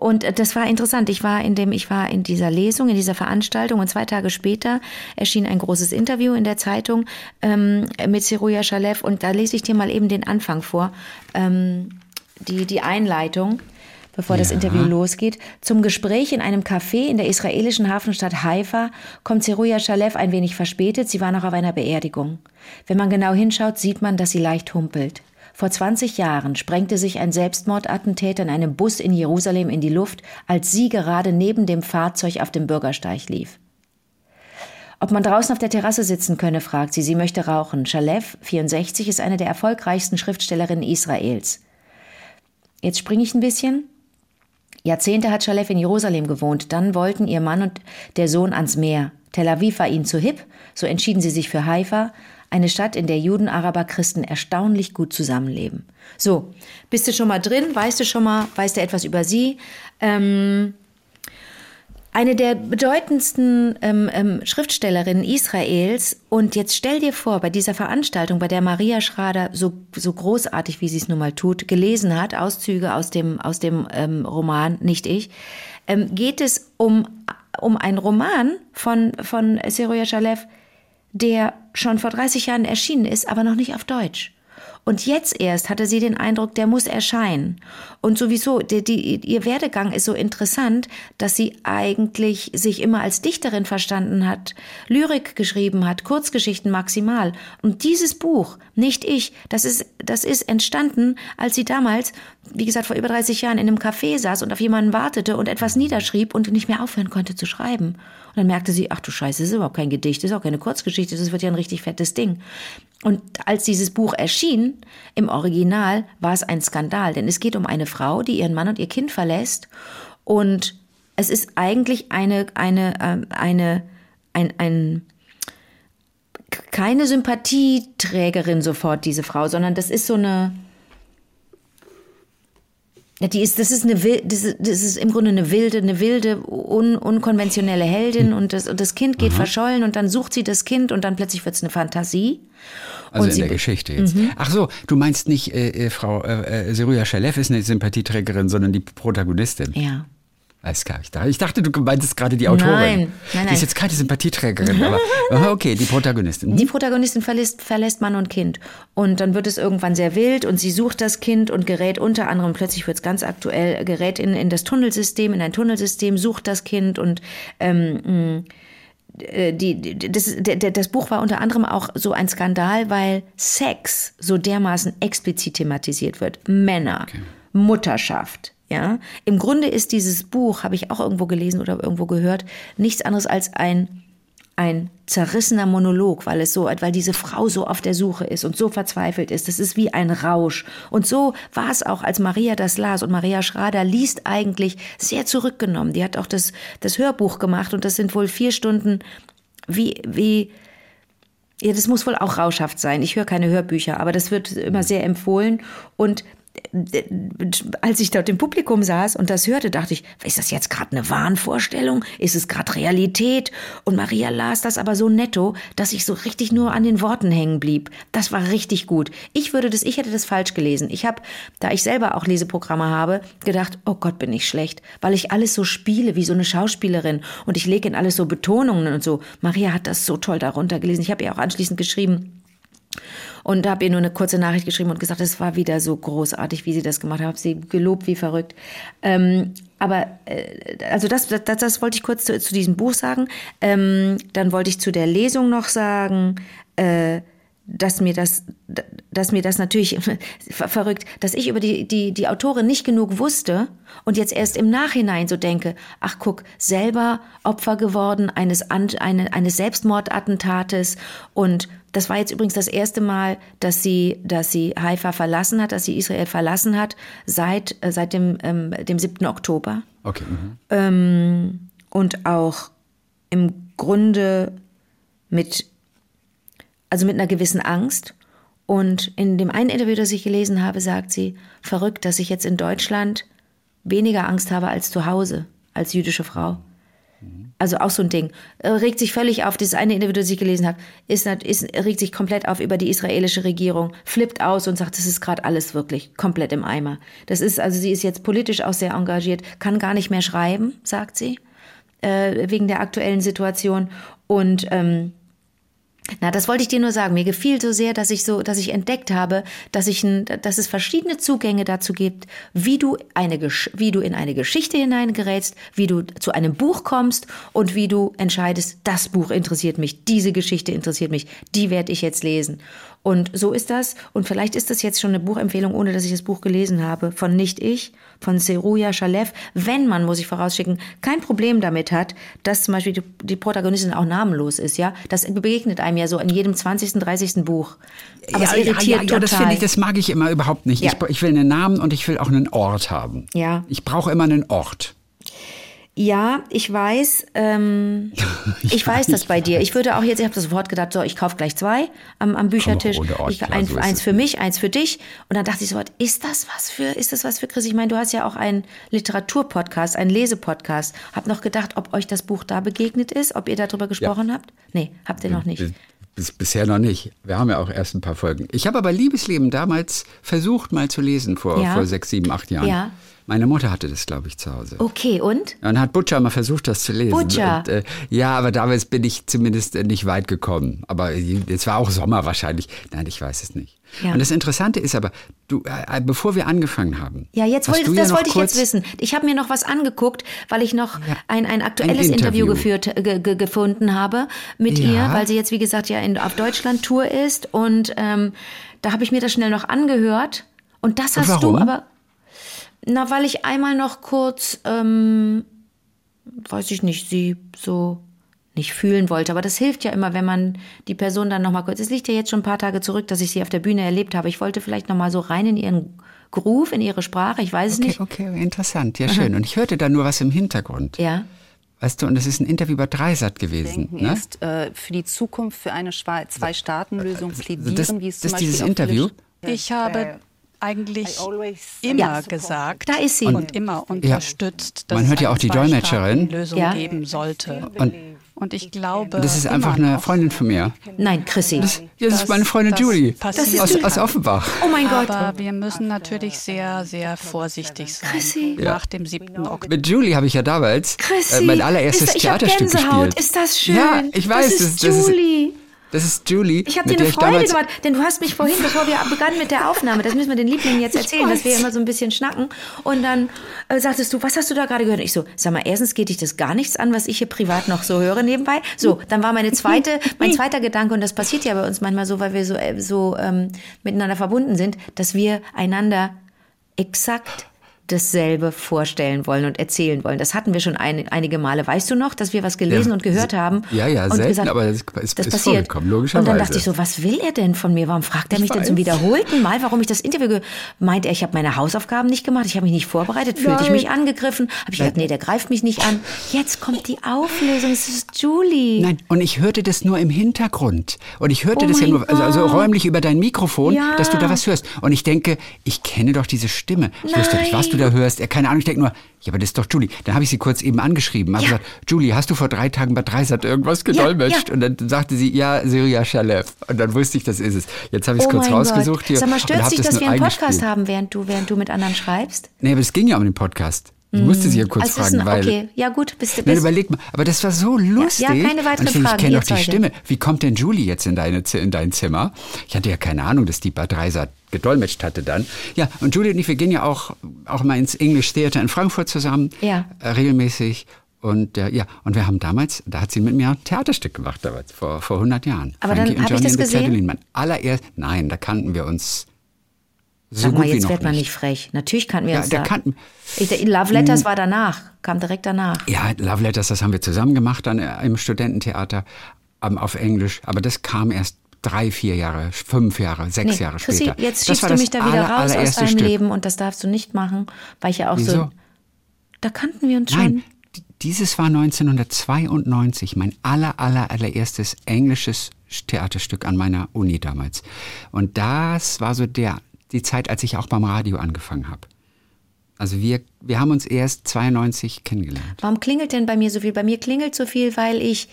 Und äh, das war interessant. Ich war in dem, ich war in dieser Lesung, in dieser Veranstaltung und zwei Tage später erschien ein großes Interview in der Zeitung ähm, mit Seruja Shalev und da lese ich dir mal eben den Anfang vor, ähm, die, die Einleitung bevor ja. das Interview losgeht. Zum Gespräch in einem Café in der israelischen Hafenstadt Haifa kommt Zeruja Shalev ein wenig verspätet. Sie war noch auf einer Beerdigung. Wenn man genau hinschaut, sieht man, dass sie leicht humpelt. Vor 20 Jahren sprengte sich ein Selbstmordattentäter in einem Bus in Jerusalem in die Luft, als sie gerade neben dem Fahrzeug auf dem Bürgersteig lief. Ob man draußen auf der Terrasse sitzen könne, fragt sie. Sie möchte rauchen. Shalev, 64, ist eine der erfolgreichsten Schriftstellerinnen Israels. Jetzt springe ich ein bisschen. Jahrzehnte hat Shalev in Jerusalem gewohnt. Dann wollten ihr Mann und der Sohn ans Meer. Tel Aviv war ihnen zu hip, so entschieden sie sich für Haifa, eine Stadt, in der Juden, Araber, Christen erstaunlich gut zusammenleben. So, bist du schon mal drin? Weißt du schon mal, weißt du etwas über sie? Ähm, eine der bedeutendsten ähm, ähm, Schriftstellerinnen Israels. Und jetzt stell dir vor, bei dieser Veranstaltung, bei der Maria Schrader so, so großartig, wie sie es nun mal tut, gelesen hat, Auszüge aus dem, aus dem ähm, Roman, nicht ich, ähm, geht es um, um einen Roman von, von Seroya Shalev, der schon vor 30 Jahren erschienen ist, aber noch nicht auf Deutsch. Und jetzt erst hatte sie den Eindruck, der muss erscheinen. Und sowieso, die, die, ihr Werdegang ist so interessant, dass sie eigentlich sich immer als Dichterin verstanden hat, Lyrik geschrieben hat, Kurzgeschichten maximal. Und dieses Buch, nicht ich, das ist, das ist entstanden, als sie damals, wie gesagt, vor über 30 Jahren in einem Café saß und auf jemanden wartete und etwas niederschrieb und nicht mehr aufhören konnte zu schreiben. Und dann merkte sie, ach du Scheiße, das ist überhaupt kein Gedicht, das ist auch keine Kurzgeschichte, das wird ja ein richtig fettes Ding. Und als dieses Buch erschien, im Original, war es ein Skandal, denn es geht um eine Frau, die ihren Mann und ihr Kind verlässt. Und es ist eigentlich eine, eine, äh, eine, ein, ein, keine Sympathieträgerin sofort, diese Frau, sondern das ist so eine, die ist, das ist eine, das ist, das ist im Grunde eine wilde, eine wilde, un, unkonventionelle Heldin und das, und das Kind geht Aha. verschollen und dann sucht sie das Kind und dann plötzlich wird es eine Fantasie. Also und in der Geschichte jetzt. Mhm. Ach so, du meinst nicht, äh, äh Frau äh, äh Seruja Shalev ist eine Sympathieträgerin, sondern die Protagonistin. Ja. Alles klar. Ich dachte, du meintest gerade die Autorin. Nein, nein, nein. Die ist jetzt keine Sympathieträgerin, *laughs* aber okay, die Protagonistin. Die Protagonistin verlässt, verlässt Mann und Kind. Und dann wird es irgendwann sehr wild und sie sucht das Kind und gerät unter anderem, plötzlich wird es ganz aktuell, gerät in, in das Tunnelsystem, in ein Tunnelsystem, sucht das Kind und ähm, äh, die, das, das Buch war unter anderem auch so ein Skandal, weil Sex so dermaßen explizit thematisiert wird. Männer, okay. Mutterschaft, ja, im Grunde ist dieses Buch, habe ich auch irgendwo gelesen oder irgendwo gehört, nichts anderes als ein ein zerrissener Monolog, weil es so, weil diese Frau so auf der Suche ist und so verzweifelt ist. Das ist wie ein Rausch. Und so war es auch, als Maria das las. Und Maria Schrader liest eigentlich sehr zurückgenommen. Die hat auch das, das Hörbuch gemacht und das sind wohl vier Stunden wie, wie, ja, das muss wohl auch rauschhaft sein. Ich höre keine Hörbücher, aber das wird immer sehr empfohlen. Und als ich dort im Publikum saß und das hörte, dachte ich, ist das jetzt gerade eine Wahnvorstellung? Ist es gerade Realität? Und Maria las das aber so netto, dass ich so richtig nur an den Worten hängen blieb. Das war richtig gut. Ich würde das, ich hätte das falsch gelesen. Ich habe, da ich selber auch Leseprogramme habe, gedacht, oh Gott, bin ich schlecht, weil ich alles so spiele wie so eine Schauspielerin und ich lege in alles so Betonungen und so. Maria hat das so toll darunter gelesen. Ich habe ihr auch anschließend geschrieben, und habe ihr nur eine kurze Nachricht geschrieben und gesagt, es war wieder so großartig, wie sie das gemacht hat. Habe sie gelobt wie verrückt. Ähm, aber äh, also das, das, das wollte ich kurz zu, zu diesem Buch sagen. Ähm, dann wollte ich zu der Lesung noch sagen. Äh, dass mir das, dass mir das natürlich *laughs* verrückt, dass ich über die, die, die Autorin nicht genug wusste und jetzt erst im Nachhinein so denke, ach guck, selber Opfer geworden eines, eine, eines Selbstmordattentates und das war jetzt übrigens das erste Mal, dass sie, dass sie Haifa verlassen hat, dass sie Israel verlassen hat, seit, äh, seit dem, ähm, dem 7. Oktober. Okay. Mhm. Ähm, und auch im Grunde mit also mit einer gewissen Angst. Und in dem einen Interview, das ich gelesen habe, sagt sie, verrückt, dass ich jetzt in Deutschland weniger Angst habe als zu Hause, als jüdische Frau. Also auch so ein Ding. Äh, Regt sich völlig auf. Dieses eine Interview, das ich gelesen habe, ist, ist, regt sich komplett auf über die israelische Regierung, flippt aus und sagt, das ist gerade alles wirklich komplett im Eimer. Das ist, also sie ist jetzt politisch auch sehr engagiert, kann gar nicht mehr schreiben, sagt sie, äh, wegen der aktuellen Situation. Und ähm, na, das wollte ich dir nur sagen. Mir gefiel so sehr, dass ich so, dass ich entdeckt habe, dass ich, ein, dass es verschiedene Zugänge dazu gibt, wie du eine, wie du in eine Geschichte hineingerätst, wie du zu einem Buch kommst und wie du entscheidest, das Buch interessiert mich, diese Geschichte interessiert mich, die werde ich jetzt lesen. Und so ist das. Und vielleicht ist das jetzt schon eine Buchempfehlung, ohne dass ich das Buch gelesen habe, von Nicht Ich, von Seruja Shalev. Wenn man, muss ich vorausschicken, kein Problem damit hat, dass zum Beispiel die, die Protagonistin auch namenlos ist, ja. Das begegnet einem ja so in jedem 20., 30. Buch. Aber es irritiert ja, ja, total. das finde ich, das mag ich immer überhaupt nicht. Ja. Ich, ich will einen Namen und ich will auch einen Ort haben. Ja. Ich brauche immer einen Ort. Ja, ich weiß, ähm, *laughs* ich, weiß das bei dir. Ich würde auch jetzt, ich habe sofort gedacht, so, ich kaufe gleich zwei am, am Büchertisch. ich, klar, ein, so eins für mich, eins für dich. Und dann dachte ich so, ist das was für, ist das was für Chris? Ich meine, du hast ja auch einen Literaturpodcast, einen Lesepodcast. Hab noch gedacht, ob euch das Buch da begegnet ist, ob ihr darüber gesprochen habt. Nee, habt ihr noch nicht. Bis, bis, bisher noch nicht. Wir haben ja auch erst ein paar Folgen. Ich habe aber Liebesleben damals versucht mal zu lesen vor, Ja. vor sechs, sieben, acht Jahren. Ja. Meine Mutter hatte das, glaube ich, zu Hause. Okay, und? Dann hat Butcher mal versucht, das zu lesen. Butcher. Und, äh, ja, aber damals bin ich zumindest äh, nicht weit gekommen. Aber es war auch Sommer wahrscheinlich. Nein, ich weiß es nicht. Ja. Und das Interessante ist aber, du, äh, bevor wir angefangen haben. Ja, jetzt wollte, das ja wollte ich jetzt wissen. Ich habe mir noch was angeguckt, weil ich noch ein, ein aktuelles Ein Interview, Interview. geführt, äh, ge, ge, gefunden habe mit Ja. ihr, weil sie jetzt, wie gesagt, ja in, auf Deutschland-Tour ist. Und ähm, da habe ich mir das schnell noch angehört. Und das hast warum? du aber. Na, weil ich einmal noch kurz, ähm, weiß ich nicht, sie so nicht fühlen wollte. Aber das hilft ja immer, wenn man die Person dann noch mal kurz. Es liegt ja jetzt schon ein paar Tage zurück, dass ich sie auf der Bühne erlebt habe. Ich wollte vielleicht noch mal so rein in ihren Groove, in ihre Sprache. Ich weiß es Okay, nicht. okay, interessant, ja schön. Und ich hörte da nur was im Hintergrund. Ja. Weißt du, und das ist ein Interview bei Dreisat gewesen. denken, Ne? ist äh, für die Zukunft für eine Zwei-Staaten-Lösung plädieren, das- wie es das zum ist dieses Beispiel auf Interview? Ich habe eigentlich I always immer Ja. gesagt Da ist sie. und immer unterstützt, dass Man hört es ja eine auch die Dolmetscherin. Zwei-Staaten-Lösung Ja. geben sollte. Und Und ich glaube, das ist einfach eine Freundin von mir. Nein, Chrissy. Ja, das ist meine Freundin das Julie passiert aus, aus Offenbach. oh mein Gott. Aber wir müssen natürlich sehr, sehr vorsichtig sein. Chrissy. Nach dem 7. Oktober. Mit Julie habe ich ja damals Chrissy. äh, mein allererstes ist, Theaterstück Gänsehaut. gespielt. Ist das schön? Ja, ich weiß. Das ist das, das Julie. Ist, das ist Julie. Ich habe dir eine Freude gemacht, denn du hast mich vorhin, bevor wir begannen mit der Aufnahme, das müssen wir den Lieblingen jetzt erzählen, dass wir immer so ein bisschen schnacken. Und dann äh, sagtest du, was hast du da gerade gehört? Und ich so, sag mal, erstens geht dich das gar nichts an, was ich hier privat noch so höre nebenbei. So, dann war meine zweite, *laughs* mein zweiter Gedanke, und das passiert ja bei uns manchmal so, weil wir so, äh, so ähm, miteinander verbunden sind, dass wir einander exakt dasselbe vorstellen wollen und erzählen wollen. Das hatten wir schon ein, einige Male. Weißt du noch, dass wir was gelesen Ja, und gehört haben? ja, ja, und selten, aber das ist- das ist passiert. vorgekommen, Und logischerweise. dann dachte ich so, was will er denn von mir? Warum fragt er mich denn zum wiederholten Mal, warum ich das Interview meint er, ich habe meine Hausaufgaben nicht gemacht, ich habe mich nicht vorbereitet, fühlte ich mich angegriffen, habe ich gedacht, nee, der greift mich nicht an. Jetzt kommt die Auflösung, es ist Julie. Nein, und ich hörte das nur im Hintergrund. Und ich hörte Oh das ja nur, also, also räumlich über dein Mikrofon, Ja. dass du da was hörst. Und ich denke, ich kenne doch diese Stimme. Ich wusste nicht, was du da hörst. Ja, keine Ahnung, ich denke nur, ja, aber das ist doch Julie. Dann habe ich sie kurz eben angeschrieben. Habe Ja. gesagt, Julie, hast du vor drei Tagen bei Dreisat irgendwas gedolmetscht? ja. Und dann sagte sie, ja, Syria Shalev. Und dann wusste ich, das ist es. Jetzt habe ich es oh kurz rausgesucht Gott. hier. Sag mal, stört dich, das dass wir einen Podcast haben, während du, während du mit anderen schreibst? Nee, aber es ging ja um den Podcast. Ich musste sie ja kurz Also fragen, ein, weil... okay, ja gut, bist du Nein, bist, überleg mal, aber das war so lustig. keine weiteren Und ich, Fragen, ich kenne doch die. Stimme. Wie kommt denn Julie jetzt in, deine, in dein Zimmer? Ich hatte ja keine Ahnung, dass die bei Dreisat gedolmetscht hatte dann. Ja, und Julie und ich, wir gehen ja auch, auch mal ins English Theater in Frankfurt zusammen. Ja. Äh, regelmäßig. Und äh, ja, und wir haben damals, da hat sie mit mir ein Theaterstück gemacht, damals, vor, vor 100 Jahren. Aber dann Frankie und hab ich das gesehen? Mein allererst, nein, da kannten wir uns so Sag mal, jetzt wird man nicht. frech. Natürlich kannten wir Ja, der da. kannten- Ich, Love Letters war danach, kam direkt danach. Ja, Love Letters, das haben wir zusammen gemacht dann äh, im Studententheater ähm, auf Englisch. Aber das kam erst drei, vier Jahre, fünf Jahre, sechs Nee, Jahre Chrissy, später. jetzt Das schiebst du das mich da wieder aller- raus aus deinem Stück. Leben und das darfst du nicht machen, weil ich ja auch so. Wieso? Da kannten wir uns schon. Nein, d- dieses war 1992, mein aller, aller, allererstes englisches Theaterstück an meiner Uni damals. Und das war so der, die Zeit, als ich auch beim Radio angefangen habe. Also wir, wir haben uns erst 92 kennengelernt. Warum klingelt denn bei mir so viel? Bei mir klingelt so viel, weil ich,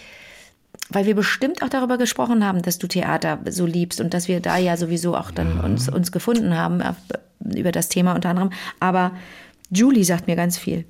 weil wir bestimmt auch darüber gesprochen haben, dass du Theater so liebst und dass wir da ja sowieso auch dann uns, uns gefunden haben äh, über das Thema unter anderem. Aber Julie sagt mir ganz viel.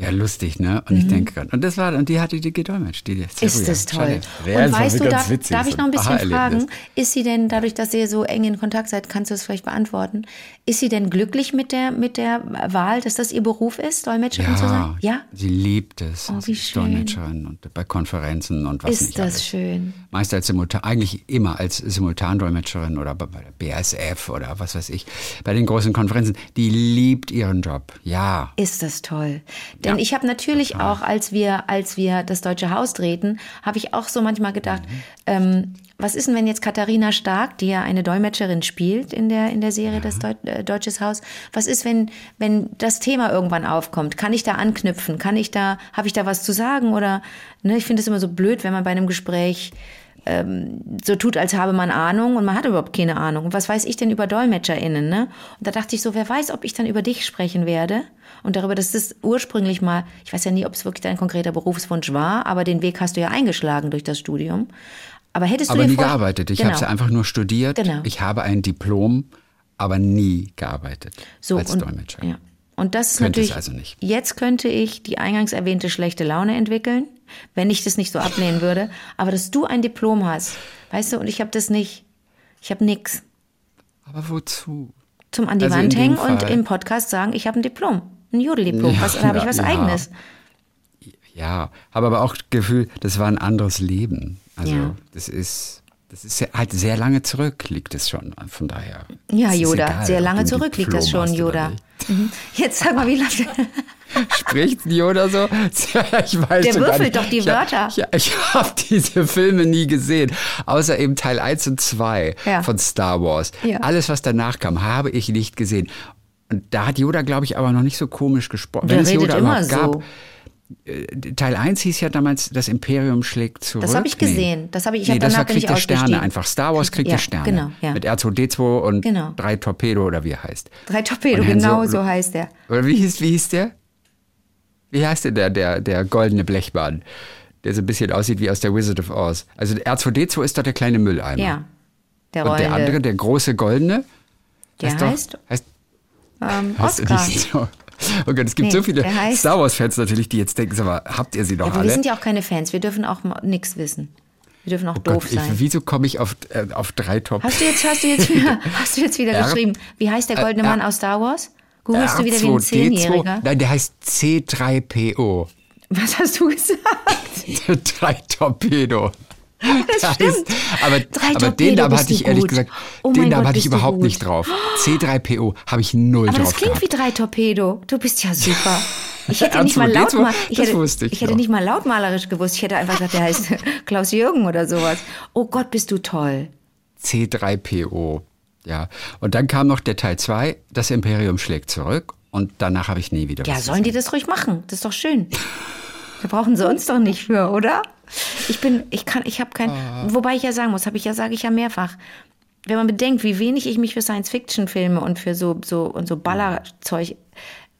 Ja, lustig, ne? Und ich denke gerade, und das war, und die hatte die gedolmetscht, die Mhm. Ist das toll. Schade. Und weißt du, darf, darf ich noch ein bisschen Aha-Erlebnis. fragen, ist sie denn, dadurch, dass ihr so eng in Kontakt seid, kannst du das vielleicht beantworten, ist sie denn glücklich mit der, mit der Wahl, dass das ihr Beruf ist, Dolmetscherin zu sein? Ja? sie liebt es. Oh, wie ist schön. Dolmetscherin und bei Konferenzen und was Ist nicht das alles. schön. Meist als Simultan, eigentlich immer als Simultandolmetscherin oder bei der BASF oder was weiß ich. Bei den großen Konferenzen. Die liebt ihren Job. Ja. Ist das toll. Denn Ja, ich habe natürlich auch, als wir, als wir das Deutsche Haus drehten, habe ich auch so manchmal gedacht, Mhm. ähm, was ist denn, wenn jetzt Katharina Stark, die ja eine Dolmetscherin spielt in der, in der Serie Das Deu äh, Deutsches Haus, was ist, wenn, wenn das Thema irgendwann aufkommt? Kann ich da anknüpfen? Kann ich da, habe ich da was zu sagen? Oder, ne, ich finde es immer so blöd, wenn man bei einem Gespräch ähm, so tut, als habe man Ahnung und man hat überhaupt keine Ahnung. Und was weiß ich denn über DolmetscherInnen, ne? Und da dachte ich so, wer weiß, ob ich dann über dich sprechen werde und darüber, dass das ursprünglich mal, ich weiß ja nie, ob es wirklich dein konkreter Berufswunsch war, aber den Weg hast du ja eingeschlagen durch das Studium. Aber hättest Aber du dir nie gearbeitet. Ich genau. habe es einfach nur studiert. Genau. Ich habe ein Diplom, aber nie gearbeitet so, als und, Dolmetscher. Ja. Und das ist Könnte es natürlich, also nicht. jetzt könnte ich die eingangs erwähnte schlechte Laune entwickeln, wenn ich das nicht so ablehnen würde. Aber dass du ein Diplom hast, weißt du, und ich habe das nicht. Ich habe nix. Aber wozu? Zum an die Also Wand hängen und im Podcast sagen, ich habe ein Diplom. Ein Jodeldiplom. Ja, Was, da habe ich was ja. eigenes. Ja, habe aber auch das Gefühl, das war ein anderes Leben. Also Ja. das ist, das ist sehr, halt sehr lange zurück, liegt es schon. Von daher. Ja, Yoda, egal, sehr lange zurück liegt das Diplom schon, Yoda. Mhm. Jetzt sag mal, wie *laughs* läuft Spricht Yoda so? *laughs* Ich weiß Der würfelt doch die Wörter. Hab, ich ich habe diese Filme nie gesehen, außer eben Teil 1 und 2 Ja. von Star Wars. Ja. Alles, was danach kam, habe ich nicht gesehen. Und da hat Yoda, glaube ich, aber noch nicht so komisch gesprochen. Wenn es redet Yoda immer überhaupt so. gab. Äh, Teil 1 hieß ja damals, das Imperium schlägt zurück. Das habe ich gesehen. Das habe ich- ich hab nee, das danach war Krieg der Sterne einfach. Star Wars Krieg Ja, der Sterne. genau, ja. Mit R2D2 und Genau. drei Torpedo oder wie er heißt. Drei Torpedo, genau Solo- so heißt der. Oder wie hieß, wie hieß der? Wie heißt der, der, der, der goldene Blechmann? Der so ein bisschen aussieht wie aus der Wizard of Oz. Also R2D2 ist doch der kleine Mülleimer. Ja. Der Und der andere, der große goldene? Der doch- heißt, heißt, ähm, heißt Oscar. Oh Gott, es gibt Nee, so viele Star Wars-Fans natürlich, die jetzt denken, sag mal, habt ihr sie doch Ja, alle? wir sind ja auch keine Fans. Wir dürfen auch nichts wissen. Wir dürfen auch oh Gott, doof sein. ich, wieso komme ich auf, äh, auf drei Top? Hast du jetzt, hast du jetzt *laughs* wieder, hast du jetzt wieder R- geschrieben? Wie heißt der goldene Äh, Mann R- aus Star Wars? Googlest du wieder wie ein R2D2? Zehnjähriger? Nein, der heißt C3PO. Was hast du gesagt? *laughs* Drei Torpedo. Das Der stimmt. aber Drei aber Torpedo den Namen hatte ich ehrlich gut. gesagt, Oh den Namen Gott, hatte ich überhaupt nicht drauf. C3PO habe ich null Aber drauf das klingt gehabt. wie drei Torpedo. Du bist ja super. Ich hätte nicht mal R2D2, laut mal, ich das hätte, ich ich hätte nicht mal lautmalerisch gewusst. Ich hätte einfach gesagt, der heißt *laughs* Klaus Jürgen oder sowas. Oh Gott, bist du toll. C3PO. Ja. Und dann kam noch der Teil 2, das Imperium schlägt zurück. Und danach habe ich nie wieder Ja, sollen die das ruhig machen? Das ist doch schön. Da brauchen sie uns doch nicht für, oder? Ich bin, ich kann, ich habe kein, Ah. wobei ich ja sagen muss, habe ich ja, sage ich ja mehrfach. Wenn man bedenkt, wie wenig ich mich für Science-Fiction-Filme und für so, so, und so Ballerzeug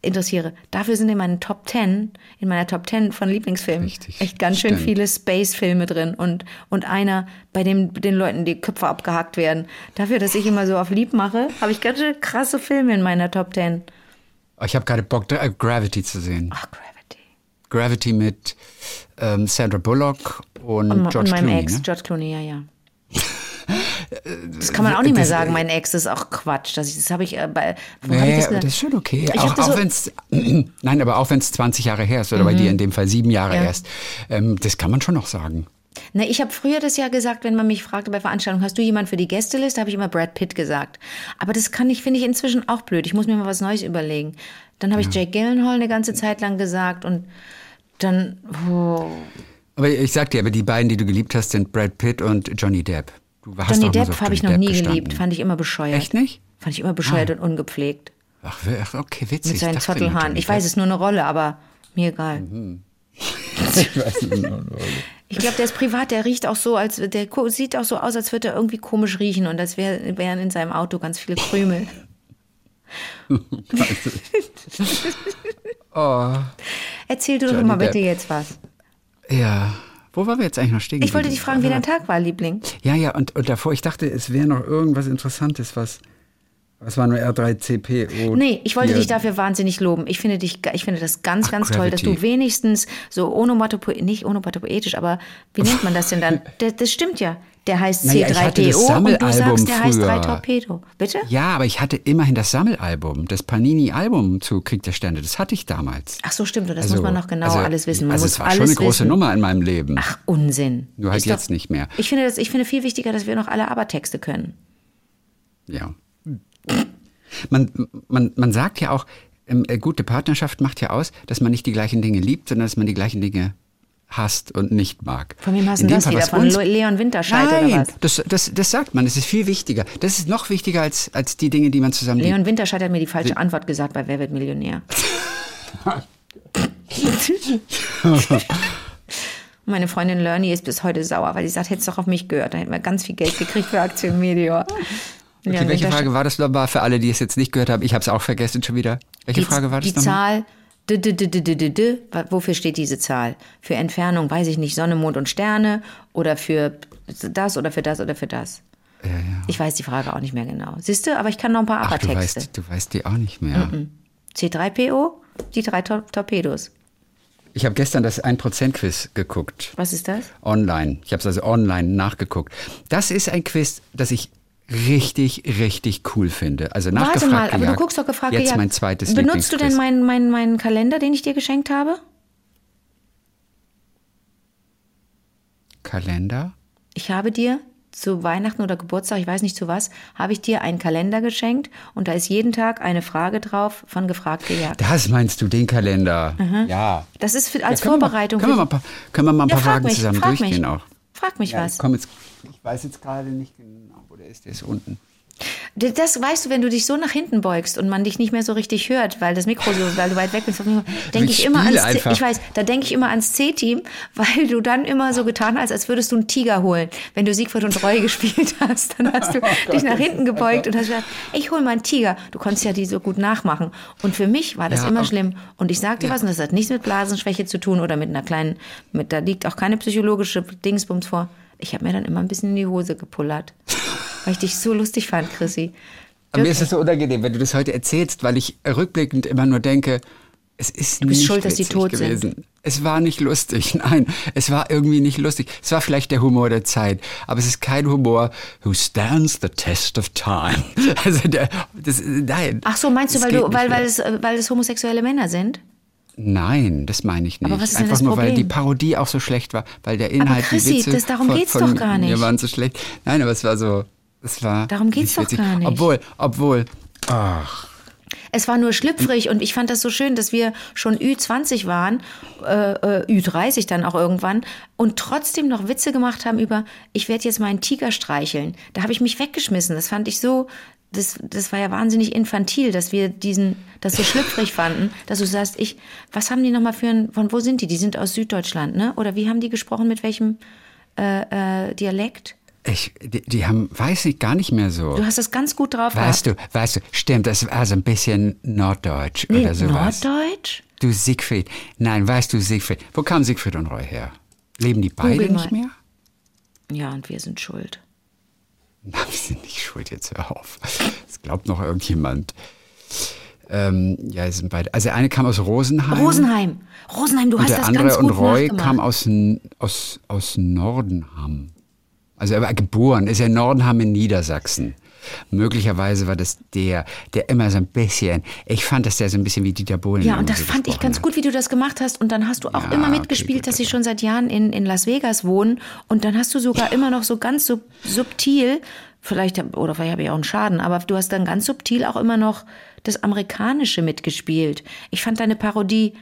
interessiere, dafür sind in meinen Top Ten, in meiner Top Ten von Lieblingsfilmen, Richtig, echt ganz schön stimmt. viele Space-Filme drin und, und einer, bei dem den Leuten die Köpfe abgehackt werden. Dafür, dass ich immer so auf lieb mache, habe ich ganz schön krasse Filme in meiner Top Ten. Oh, Ich habe gerade Bock, Gravity zu sehen. Ach, Gravity. Gravity mit ähm, Sandra Bullock und, Und, George und meinem Clooney. Ex, ne? George Clooney, ja, ja. *laughs* Das kann man auch nicht mehr sagen, mein Ex, das ist auch Quatsch. Das, das habe ich äh, bei. Hab ich Nee, das, das, ist schon okay. Ich auch das auch so- wenn's, *clears throat* nein, aber auch wenn es 20 Jahre her ist oder bei dir in dem Fall sieben Jahre Ja. erst, ähm, das kann man schon noch sagen. Na, ich habe früher das ja gesagt, wenn man mich fragte bei Veranstaltungen, hast du jemand für die Gästeliste, habe ich immer Brad Pitt gesagt. Aber das kann ich, finde ich inzwischen auch blöd. Ich muss mir mal was Neues überlegen. Dann habe ich Jake Gyllenhaal eine ganze Zeit lang gesagt und dann, oh, Aber ich sag dir, aber die beiden, die du geliebt hast, sind Brad Pitt und Johnny Depp. Du hast Johnny Depp so habe ich noch nie gestanden. geliebt. Fand ich immer bescheuert. Echt nicht? Fand ich immer bescheuert und ungepflegt. Ach, okay, witzig. Mit seinen Zottelhaaren. Ich weiß, es ist nur eine Rolle, aber mir egal. *laughs* Ich weiß es nur. Ich glaube, der ist privat, der riecht auch so, als der sieht auch so aus, als würde er irgendwie komisch riechen und als wär, wären in seinem Auto ganz viele Krümel. *laughs* *laughs* Erzähl du doch mal bitte Depp. jetzt was. Ja. Wo waren wir jetzt eigentlich noch stehen? Ich wollte dich fragen, wie dein Tag war, Liebling. Ja, ja, und, und davor, ich dachte, es wäre noch irgendwas Interessantes, was. Was war nur R3CP? Nee, ich wollte dich dafür wahnsinnig loben. Ich finde dich, ich finde das ganz, Ach, ganz toll, dass du Gravity. wenigstens so onomatopoetisch, nicht onomatopoetisch, aber wie nennt man das denn dann? *laughs* Das, das stimmt ja. Der heißt Naja, ich hatte das C3PO und du sagst, der heißt 3 früher. Torpedo. Bitte? Ja, aber ich hatte immerhin das Sammelalbum, das Panini-Album zu Krieg der Sterne. Das hatte ich damals. Ach so, stimmt. Und das Also- muss man noch genau also- alles wissen. Man also es war schon eine große wissen. Nummer in meinem Leben. Ach, Unsinn. Nur halt Ist doch- jetzt nicht mehr. Ich finde, das, ich finde viel wichtiger, dass wir noch alle Abertexte können. Ja. Man, man, man sagt ja auch, ähm, äh, gute Partnerschaft macht ja aus, dass man nicht die gleichen Dinge liebt, sondern dass man die gleichen Dinge hasst und nicht mag. Von wem hast du das Fall, wieder? Von Leon Winterscheid oder Nein, was? das, das, das sagt man. Das ist viel wichtiger. Das ist noch wichtiger als, als die Dinge, die man zusammen. Leon Winterscheid hat mir die falsche Antwort gesagt bei Wer wird Millionär. *laughs* Meine Freundin Lerny ist bis heute sauer, weil sie sagt, hättest doch auf mich gehört. Da hätten wir ganz viel Geld gekriegt für Aktien Meteor. Okay, welche Frage war das nochmal für alle, die es jetzt nicht gehört haben? Ich habe es auch vergessen schon wieder. Welche die, Frage war das Die nochmal? Zahl, d, d, d, wofür steht diese Zahl? Für Entfernung, weiß ich nicht, Sonne, Mond und Sterne oder für das oder für das oder für das? Ich weiß die Frage auch nicht mehr genau. Siehst du, aber ich kann noch ein paar Ach, du Abertexte. weißt, du weißt die auch nicht mehr. C3PO, die drei Tor Torpedos. Ich habe gestern das 1%-Quiz geguckt. Was ist das? Online. Ich habe es also online nachgeguckt. Das ist ein Quiz, das ich richtig, richtig cool finde. Also Warte nachgefragt mal, aber du gejagt. guckst doch gefragt Jetzt gejagt. mein zweites Benutzt du denn meinen meinen meinen Kalender, den ich dir geschenkt habe? Kalender? Ich habe dir zu Weihnachten oder Geburtstag, ich weiß nicht zu was, habe ich dir einen Kalender geschenkt und da ist jeden Tag eine Frage drauf von gefragt gejagt. Das meinst du, den Kalender? Ja. Das ist für, als Ja, können wir mal- Vorbereitung. Können wir mal, ein paar- können wir mal ein ja, paar frag Fragen mich, zusammen frag durchgehen mich. auch? Frag mich Ja, was. ich, komm jetzt, ich weiß jetzt gerade nicht genau, ist. Ist unten. Das weißt du, wenn du dich so nach hinten beugst und man dich nicht mehr so richtig hört, weil das Mikro so, weil du weit weg bist, *laughs* denke Ich ich immer ans, einfach. ich weiß, da denke ich immer ans C-Team, *laughs* weil du dann immer so getan hast, als würdest du einen Tiger holen. Wenn du Siegfried und Roy *laughs* gespielt hast, dann hast du Oh dich nach hinten gebeugt und hast gesagt, ich hol mal einen Tiger. Du konntest ja die so gut nachmachen. Und für mich war das Ja, immer schlimm. Und ich sag dir was, und das hat nichts mit Blasenschwäche zu tun oder mit einer kleinen, mit, da liegt auch keine psychologische Dingsbums vor. Ich habe mir dann immer ein bisschen in die Hose gepullert. Weil ich dich so lustig fand, Chrissy. Aber mir ist es so unangenehm, wenn du das heute erzählst, weil ich rückblickend immer nur denke, es ist bist nicht schuld, dass die tot sind. gewesen. Es war nicht lustig, *laughs* nein, es war irgendwie nicht lustig. Es war vielleicht der Humor der Zeit, aber es ist kein Humor, who stands the test of time. *laughs* Also der, das, nein. Ach so, meinst du, weil, geht du, weil, weil, es, weil es homosexuelle Männer sind? Nein, das meine ich nicht. Aber was ist denn Einfach das nur, weil Problem? die Parodie auch so schlecht war, weil der Inhalt, Chrissy, die Witze das- darum von, geht's von doch gar mir nicht. waren so schlecht. Nein, aber es war so, es war Darum geht's doch witzig. gar nicht. Obwohl, obwohl, ach, Es war nur schlüpfrig und ich fand das so schön, dass wir schon Ü20 waren, äh, äh, Ü30 dann auch irgendwann und trotzdem noch Witze gemacht haben über, ich werde jetzt meinen Tiger streicheln. Da habe ich mich weggeschmissen. Das fand ich so, das, das war ja wahnsinnig infantil, dass wir diesen, das so schlüpfrig fanden, dass du sagst, ich, was haben die nochmal für ein, von wo sind die? Die sind aus Süddeutschland, ne? Oder wie haben die gesprochen, mit welchem äh, äh, Dialekt? Ich, die, die haben, weiß ich, gar nicht mehr so. Du hast das ganz gut drauf Weißt gehabt. du, weißt du, stimmt, das war so ein bisschen Norddeutsch Nee, oder sowas. Norddeutsch? Du Siegfried. Nein, weißt du, Siegfried. Wo kam Siegfried und Roy her? Leben die beide nicht mehr? Ja, und wir sind schuld. *laughs* Na, wir sind nicht schuld, jetzt hör auf. Das glaubt noch irgendjemand. Ähm, ja, es sind beide. Also der eine kam aus Rosenheim. Rosenheim. Rosenheim, du Und hast der das andere ganz und gut Roy nachgemacht. kam aus, aus, aus Nordenham. Also er war geboren, ist ja in Nordenham in Niedersachsen. Möglicherweise war das der, der immer so ein bisschen, ich fand, dass der so ein bisschen wie Dieter Bohlen ja, und das so fand ich ganz hat. gut, wie du das gemacht hast. Und dann hast du auch Ja, immer okay, mitgespielt, gut, dass sie schon seit Jahren in, in Las Vegas wohnen. Und dann hast du sogar immer noch so ganz sub subtil, vielleicht, oder vielleicht habe ich auch einen Schaden, aber du hast dann ganz subtil auch immer noch das Amerikanische mitgespielt. Ich fand deine Parodie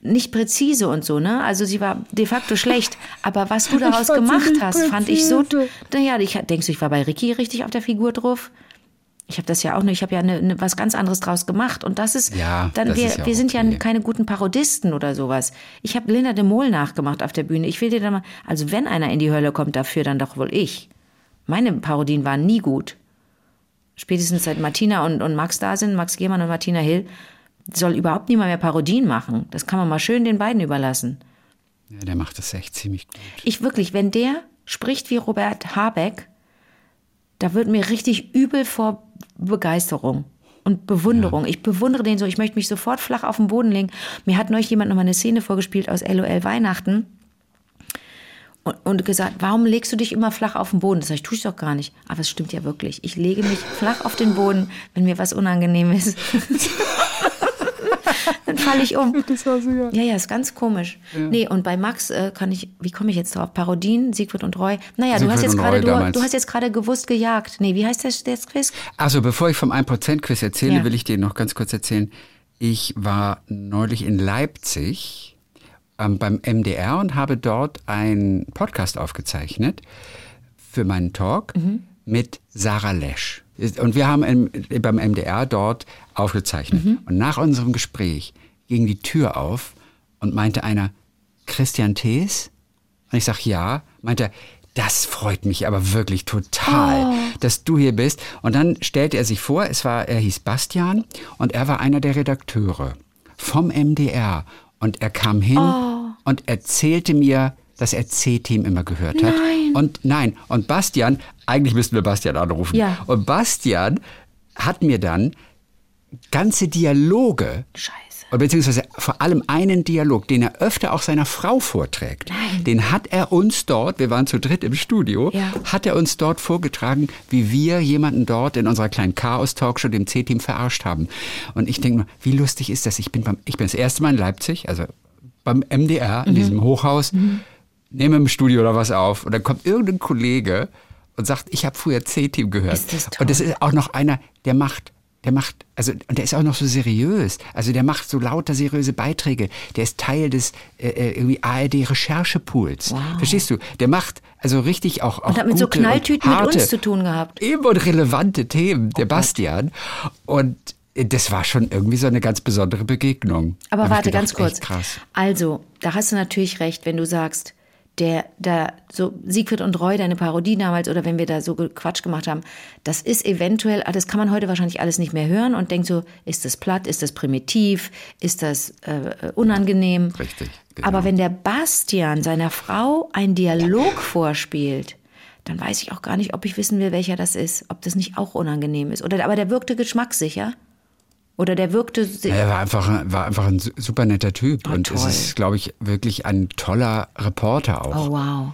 nicht präzise und so, ne? Also sie war de facto schlecht. Aber was du *laughs* daraus gemacht hast, fand ich so. präzise. Naja, ich, denkst du, ich war bei Ricky richtig auf der Figur drauf? Ich habe das ja auch nur, ich habe ja ne, ne, was ganz anderes draus gemacht. Und das ist, Ja, dann, das wir, ist ja wir sind okay. ja keine guten Parodisten oder sowas. Ich habe Linda de Mol nachgemacht auf der Bühne. Ich will dir da mal, also wenn einer in die Hölle kommt dafür, dann doch wohl ich. Meine Parodien waren nie gut. spätestens seit Martina und, und Max da sind, Max Gehmann und Martina Hill, soll überhaupt niemand mehr Parodien machen. Das kann man mal schön den beiden überlassen. Ja, der macht das echt ziemlich gut. Ich wirklich, wenn der spricht wie Robert Habeck, da wird mir richtig übel vor Begeisterung und Bewunderung. Ich bewundere den so, ich möchte mich sofort flach auf den Boden legen. Mir hat neulich jemand noch mal eine Szene vorgespielt aus LOL Weihnachten und, und gesagt, warum legst du dich immer flach auf den Boden? Das sag ich, tue ich doch gar nicht. Aber es stimmt ja wirklich. Ich lege mich flach auf den Boden, wenn mir was unangenehm ist. *laughs* *laughs* *laughs* Dann falle ich um. Das war so, ja. Ja, ja, ist ganz komisch. Nee, und bei Max äh, kann ich, wie komme ich jetzt drauf? Parodien, Siegfried und Roy. Naja, du Siegfried hast jetzt gerade, du, du hast jetzt gerade gewusst gejagt. Nee, wie heißt das, das Quiz? Also bevor ich vom 1%-Quiz erzähle, Ja. will ich dir noch ganz kurz erzählen. Ich war neulich in Leipzig ähm, beim MDR und habe dort einen Podcast aufgezeichnet für meinen Talk mit Sarah Lesch. Und wir haben im, beim MDR dort aufgezeichnet. Und nach unserem Gespräch ging die Tür auf und meinte einer, Christian Thees? Und ich sag ja, meinte er, das freut mich aber wirklich total, dass du hier bist. Und dann stellte er sich vor, es war, er hieß Bastian und er war einer der Redakteure vom MDR. Und er kam hin und erzählte mir, dass er C-Team immer gehört hat. Nein. Und nein, und Bastian, eigentlich müssten wir Bastian anrufen. Ja. Und Bastian hat mir dann ganze Dialoge Scheiße. beziehungsweise vor allem einen Dialog, den er öfter auch seiner Frau vorträgt. Den hat er uns dort, wir waren zu dritt im Studio, Ja. hat er uns dort vorgetragen, wie wir jemanden dort in unserer kleinen Chaos-Talkshow dem C-Team verarscht haben. Und ich denke mal, wie lustig ist das? Ich bin, beim, ich bin das erste Mal in Leipzig, also beim MDR, Mhm. in diesem Hochhaus, nehme im Studio oder was auf und dann kommt irgendein Kollege und sagt, ich habe früher C-Team gehört. Ist das toll. Und das ist auch noch einer, der macht, der macht, also und der ist auch noch so seriös. Also der macht so lauter seriöse Beiträge. Der ist Teil des äh, äh, irgendwie ARD Recherchepools. Verstehst du? Der macht also richtig auch, auch Und hat mit so Knalltüten mit uns zu tun gehabt. Eben und relevante Themen, der Bastian. Und äh, das war schon irgendwie so eine ganz besondere Begegnung. Aber ich warte, gedacht, ganz kurz. Krass. Also, da hast du natürlich recht, wenn du sagst, der, da, so Siegfried und Roy, deine Parodie damals, oder wenn wir da so Quatsch gemacht haben, das ist eventuell, ah, das kann man heute wahrscheinlich alles nicht mehr hören und denkt so, ist das platt, ist das primitiv, ist das äh, unangenehm? Richtig, genau. Aber wenn der Bastian seiner Frau einen Dialog vorspielt, dann weiß ich auch gar nicht, ob ich wissen will, welcher das ist, ob das nicht auch unangenehm ist. Oder, aber der wirkte geschmackssicher. Oder der wirkte. si- Er war einfach, war einfach ein su- super netter Typ. Oh, und es toll. ist, glaube ich, wirklich ein toller Reporter auch. Oh, wow.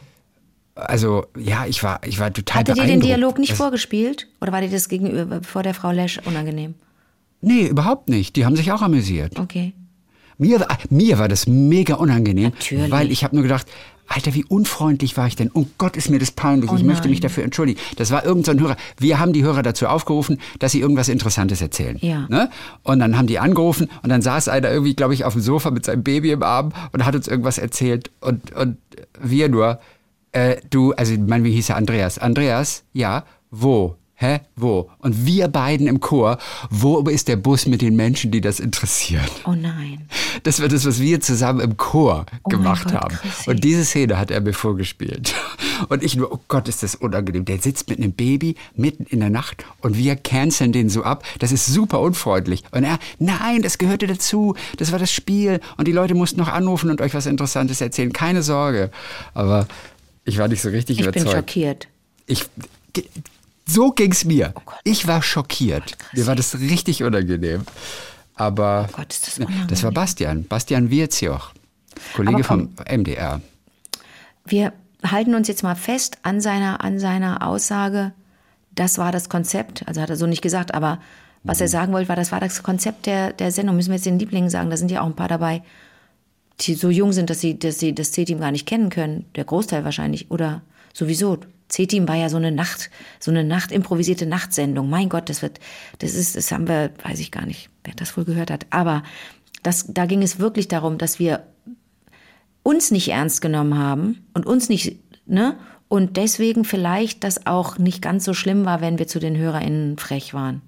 Also, ja, ich war, ich war total Hatte dir den. Dialog nicht Es- vorgespielt? Oder war dir das gegenüber vor der Frau Lesch unangenehm? Nee, überhaupt nicht. Die haben sich auch amüsiert. Okay. Mir, war- mir war das mega unangenehm, Natürlich. weil ich habe nur gedacht, Alter, wie unfreundlich war ich denn? Oh Gott, ist mir das peinlich. Oh ich möchte mich dafür entschuldigen. Das war irgendein so Hörer. Wir haben die Hörer dazu aufgerufen, dass sie irgendwas Interessantes erzählen. Ja. Ne? Und dann haben die angerufen und dann saß einer irgendwie, glaube ich, auf dem Sofa mit seinem Baby im Arm und hat uns irgendwas erzählt. Und, und wir nur, äh, du, also mein, wie hieß er? Andreas. Andreas, ja, wo? Hä? Wo? Und wir beiden im Chor, wo ist der Bus mit den Menschen, die das interessieren? Oh nein. Das war das, was wir zusammen im Chor Oh gemacht Gott, haben. Chrissy. Und diese Szene hat er mir vorgespielt. *laughs* Und ich nur, oh Gott, ist das unangenehm. Der sitzt mit einem Baby mitten in der Nacht und wir canceln den so ab. Das ist super unfreundlich. Und er, nein, das gehörte dazu. Das war das Spiel. Und die Leute mussten noch anrufen und euch was Interessantes erzählen. Keine Sorge. Aber ich war nicht so richtig Ich bin überzeugt. schockiert. Ich, so ging's mir. Oh Gott. ich war schockiert. mir war das richtig unangenehm. Aber Oh Gott, ist das das war unangenehm. Bastian, Bastian Wirzioch, Kollege komm. vom MDR. Wir halten uns jetzt mal fest an seiner, an seiner Aussage, das war das Konzept. Also hat er so nicht gesagt, aber was Mhm. er sagen wollte, war, das war das Konzept der, der Sendung. Müssen wir jetzt den Lieblingen sagen, da sind ja auch ein paar dabei, die so jung sind, dass sie, dass sie das C-Team gar nicht kennen können. Der Großteil wahrscheinlich. Oder sowieso. C-Team war ja so eine Nacht, so eine Nacht, improvisierte Nachtsendung. Mein Gott, das wird, das ist, das haben wir, weiß ich gar nicht, wer das wohl gehört hat. Aber das, da ging es wirklich darum, dass wir uns nicht ernst genommen haben und uns nicht, ne? Und deswegen vielleicht das auch nicht ganz so schlimm war, wenn wir zu den HörerInnen frech waren.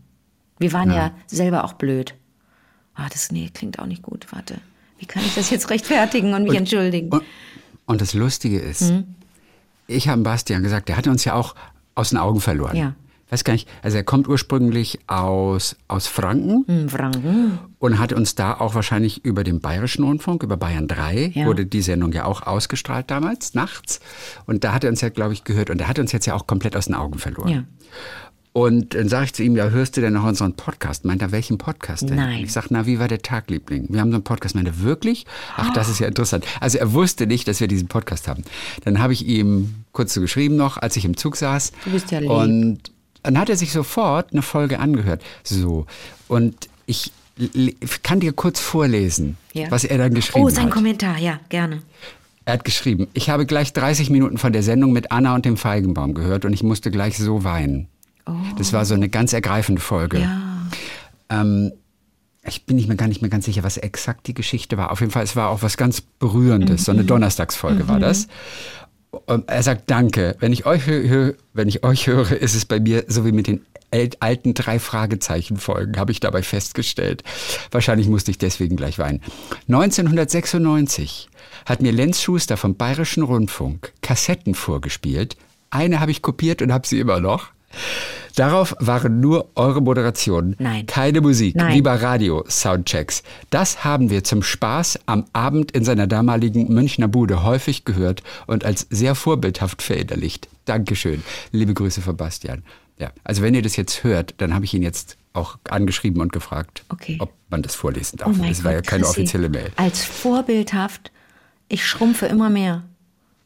Wir waren ja, selber auch blöd. Ah, das, nee, klingt auch nicht gut. Warte. Wie kann ich das jetzt rechtfertigen und mich entschuldigen? Und, und das Lustige ist, Mhm. Ich habe Bastian gesagt, der hatte uns ja auch aus den Augen verloren. Ja. weiß gar nicht, also er kommt ursprünglich aus, aus Franken Hm, Franken. und hat uns da auch wahrscheinlich über den Bayerischen Rundfunk, über Bayern 3, Ja. wurde die Sendung ja auch ausgestrahlt damals, nachts. Und da hat er uns ja, glaube ich, gehört. Und er hat uns jetzt ja auch komplett aus den Augen verloren. Ja. Und dann sage ich zu ihm, ja, hörst du denn noch unseren Podcast? Meint er, welchen Podcast denn? Nein. Ich sage, na, wie war der Tag, Liebling? Wir haben so einen Podcast. Meint er, wirklich? Ach, das ist ja interessant. Also er wusste nicht, dass wir diesen Podcast haben. Dann habe ich ihm kurz so geschrieben noch, als ich im Zug saß. Du bist ja lieb. Und dann hat er sich sofort eine Folge angehört. So. Und ich kann dir kurz vorlesen, Ja. was er dann geschrieben Oh, sein hat. Kommentar, ja, gerne. Er hat geschrieben, ich habe gleich 30 Minuten von der Sendung mit Anna und dem Feigenbaum gehört und ich musste gleich so weinen. Das war so eine ganz ergreifende Folge. Ja. Ähm, ich bin nicht mehr gar nicht mehr ganz sicher, was exakt die Geschichte war. Auf jeden Fall, es war auch was ganz Berührendes. So eine Mhm. Donnerstagsfolge war das. Und er sagt Danke. Wenn ich euch höre, wenn ich euch höre, ist es bei mir so wie mit den alten drei Fragezeichen Folgen, habe ich dabei festgestellt. Wahrscheinlich musste ich deswegen gleich weinen. 1996 hat mir Lenz Schuster vom Bayerischen Rundfunk Kassetten vorgespielt. Eine habe ich kopiert und habe sie immer noch. Darauf waren nur eure Moderationen. Nein. Keine Musik, Nein. wie bei Radio-Soundchecks. Das haben wir zum Spaß am Abend in seiner damaligen Münchner Bude häufig gehört und als sehr vorbildhaft verinnerlicht. Dankeschön. Liebe Grüße von Bastian. Ja, also wenn ihr das jetzt hört, dann habe ich ihn jetzt auch angeschrieben und gefragt, Okay. ob man das vorlesen darf. Oh das war ja Gott, keine Chrissy. offizielle Mail. Als vorbildhaft. Ich schrumpfe immer mehr.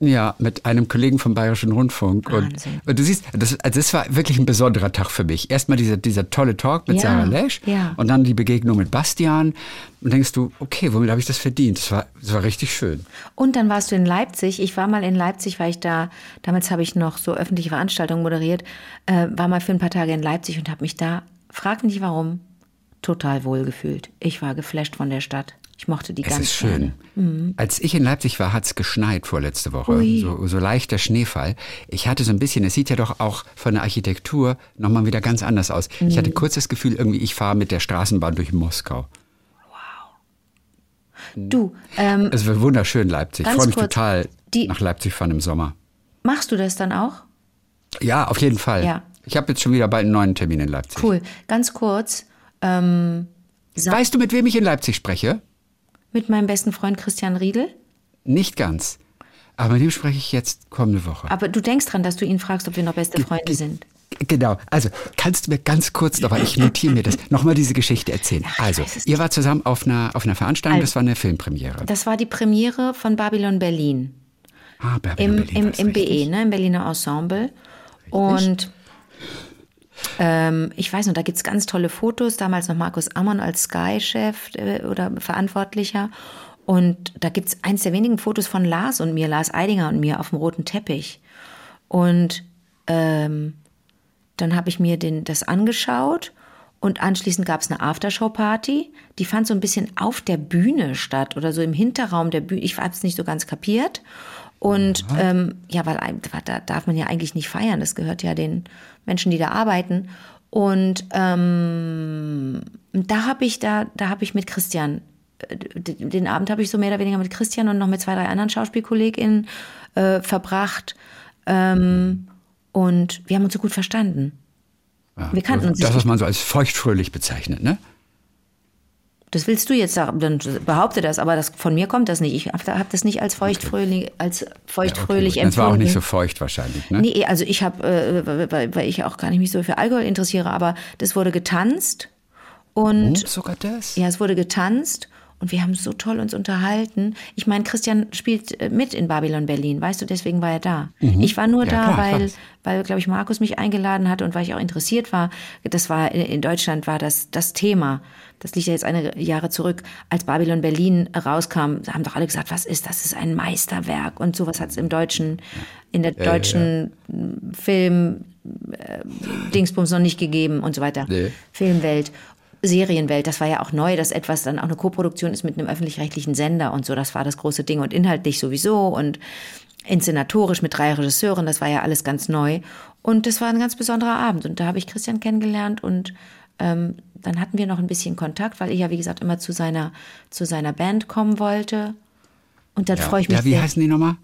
Ja, mit einem Kollegen vom Bayerischen Rundfunk. Und, und du siehst, das, also das war wirklich ein besonderer Tag für mich. Erstmal dieser, dieser tolle Talk mit Ja, Sarah Lesch ja. und dann die Begegnung mit Bastian. Und denkst du, okay, womit habe ich das verdient? Das war, das war richtig schön. Und dann warst du in Leipzig. Ich war mal in Leipzig, weil ich da, damals habe ich noch so öffentliche Veranstaltungen moderiert, äh, war mal für ein paar Tage in Leipzig und habe mich da, frag mich nicht warum, total wohl gefühlt. Ich war geflasht von der Stadt. Ich mochte die Es ganz ist schön. gerne. Als ich in Leipzig war, hat es geschneit vorletzte Woche. So, so leichter Schneefall. Ich hatte so ein bisschen, es sieht ja doch auch von der Architektur nochmal wieder ganz anders aus. Ich Mhm. hatte kurz das Gefühl, irgendwie, ich fahre mit der Straßenbahn durch Moskau. Du, ähm, Es war wunderschön, Leipzig. Ich freue mich kurz, total die- nach Leipzig fahren im Sommer. machst du das dann auch? Ja, auf jeden Fall. Ja. Ich habe jetzt schon wieder bald einen neuen Termin in Leipzig. Cool. Ganz kurz, ähm, Weißt du, mit wem ich in Leipzig spreche? Mit meinem besten Freund Christian Riedel. Nicht ganz. Aber mit dem spreche ich jetzt kommende Woche. Aber du denkst dran, dass du ihn fragst, ob wir noch beste Freunde sind. Genau. Also, kannst du mir ganz kurz weil ich notiere mir das, nochmal diese Geschichte erzählen. Also, ihr wart zusammen auf einer, auf einer Veranstaltung, das war eine Filmpremiere. Das war die Premiere von Babylon Berlin. Ah, Babylon Im, Berlin, im, im richtig? BE, ne, im Berliner Ensemble. Und ähm, ich weiß noch, da gibt's ganz tolle Fotos. Damals noch Markus Ammon als Sky-Chef äh, oder Verantwortlicher. Und da gibt's eins der wenigen Fotos von Lars und mir, Lars Eidinger und mir auf dem roten Teppich. Und ähm, dann habe ich mir den, das angeschaut und anschließend gab es eine Aftershow-Party. Die fand so ein bisschen auf der Bühne statt oder so im Hinterraum der Bühne. Ich habe es nicht so ganz kapiert. Und ähm, ja, weil da darf man ja eigentlich nicht feiern. Das gehört ja den Menschen, die da arbeiten. Und ähm, da habe ich da, da habe ich mit Christian äh, den Abend habe ich so mehr oder weniger mit Christian und noch mit zwei, drei anderen SchauspielkollegInnen äh, verbracht. Ähm, und wir haben uns so gut verstanden. Ja, wir kannten uns Das, was man so als feuchtfröhlich bezeichnet, ne? Das willst du jetzt sagen, dann behaupte das, aber das, von mir kommt das nicht. Ich habe hab das nicht als feuchtfröhlich, als feuchtfröhlich gut. Das war auch empfunden. nicht so feucht wahrscheinlich, ne? Nee, also ich habe, äh, weil, weil ich auch gar nicht mich so für Alkohol interessiere, aber das wurde getanzt und Oh, sogar das? Ja, es wurde getanzt und wir haben so toll uns unterhalten. Ich meine, Christian spielt äh, mit in Babylon Berlin, weißt du, deswegen war er da. Ich war nur Mhm. Ja, da, klar, weil, klar. weil, glaube ich, Markus mich eingeladen hat und weil ich auch interessiert war. Das war in Deutschland war das das Thema. Das liegt ja jetzt einige Jahre zurück. Als Babylon Berlin rauskam, haben doch alle gesagt, was ist das? Das ist ein Meisterwerk und sowas hat es im deutschen, in der deutschen Film äh, Dingsbums noch nicht gegeben und so weiter. Nee. Filmwelt. Serienwelt, das war ja auch neu, dass etwas dann auch eine Koproduktion ist mit einem öffentlich-rechtlichen Sender und so, das war das große Ding und inhaltlich sowieso und inszenatorisch mit drei Regisseuren, das war ja alles ganz neu und das war ein ganz besonderer Abend und da habe ich Christian kennengelernt und ähm, dann hatten wir noch ein bisschen Kontakt, weil ich ja wie gesagt immer zu seiner zu seiner Band kommen wollte und dann freue ich mich ja, wie sehr. heißen die nochmal?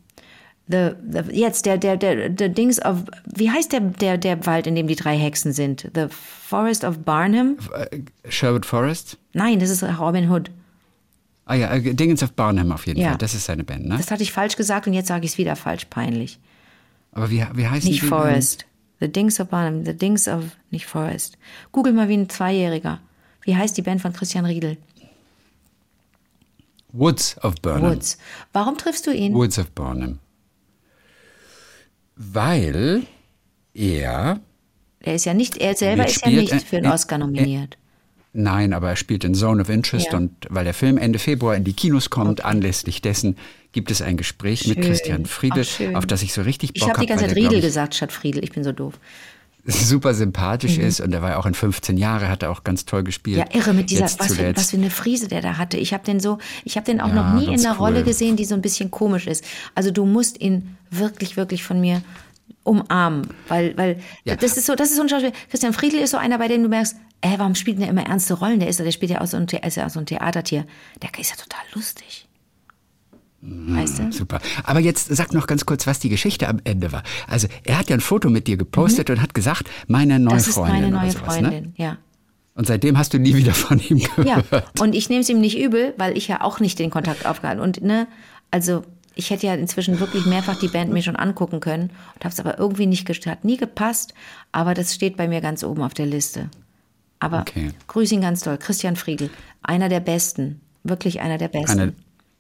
The, the, jetzt der, der, der, der Dings of, wie heißt der, der, der Wald, in dem die drei Hexen sind? The Forest of Barnum? Äh, Sherwood Forest? Nein, das ist Robin Hood. Ah ja, äh, Dingens of Barnum auf jeden Ja. Fall. Das ist seine Band, ne? Das hatte ich falsch gesagt und jetzt sage ich es wieder falsch, peinlich. Aber wie, wie heißt Nicht die? Forest. The Dings of Barnum, The Dings of, nicht Forest. Google mal wie ein Zweijähriger. Wie heißt die Band von Christian Riedel? Woods of Burnham. Woods. Warum triffst du ihn? Woods of Burnham. Weil er, Er ist ja nicht, er selber ist ja nicht er- für den er- Oscar nominiert. nein, aber er spielt in Zone of Interest Ja. und weil der Film Ende Februar in die Kinos kommt, anlässlich dessen gibt es ein Gespräch mit Schön. Christian Friedel, Ach, auf das ich so richtig Bock Ich habe die ganze Zeit Riedel gesagt statt Friedel. Ich bin so doof. Super sympathisch Mhm. ist und er war ja auch in 15 Jahre, hat er auch ganz toll gespielt. Ja, irre mit dieser, was für, was für eine Frise der da hatte. Ich habe den so, ich habe den auch Ja, noch nie in einer cool. Rolle gesehen, die so ein bisschen komisch ist. Also du musst ihn wirklich, wirklich von mir umarmen, weil, weil Ja. das ist so, das ist so ein Schauspieler. Christian Friedel ist so einer, bei dem du merkst, ey, warum spielt denn der immer ernste Rollen? Der ist, der spielt ja auch so ein, ist ja auch so ein Theatertier. Der ist ja total lustig. Weißt du? Super. Aber jetzt sag noch ganz kurz, was die Geschichte am Ende war. Also er hat ja ein Foto mit dir gepostet und hat gesagt, meine neue Mhm. Das ist Freundin meine neue sowas, Ne? Freundin, ja. Und seitdem hast du nie wieder von ihm Ja, gehört. und ich nehme es ihm nicht übel, weil ich ja auch nicht den Kontakt aufgehalten. Und ne, also ich hätte ja inzwischen wirklich mehrfach die Band mir schon angucken können und habe es aber irgendwie nicht gest- hat nie gepasst. Aber das steht bei mir ganz oben auf der Liste. Aber Okay. grüß ihn ganz doll, Christian Friedel, einer der Besten, wirklich einer der Besten. Eine,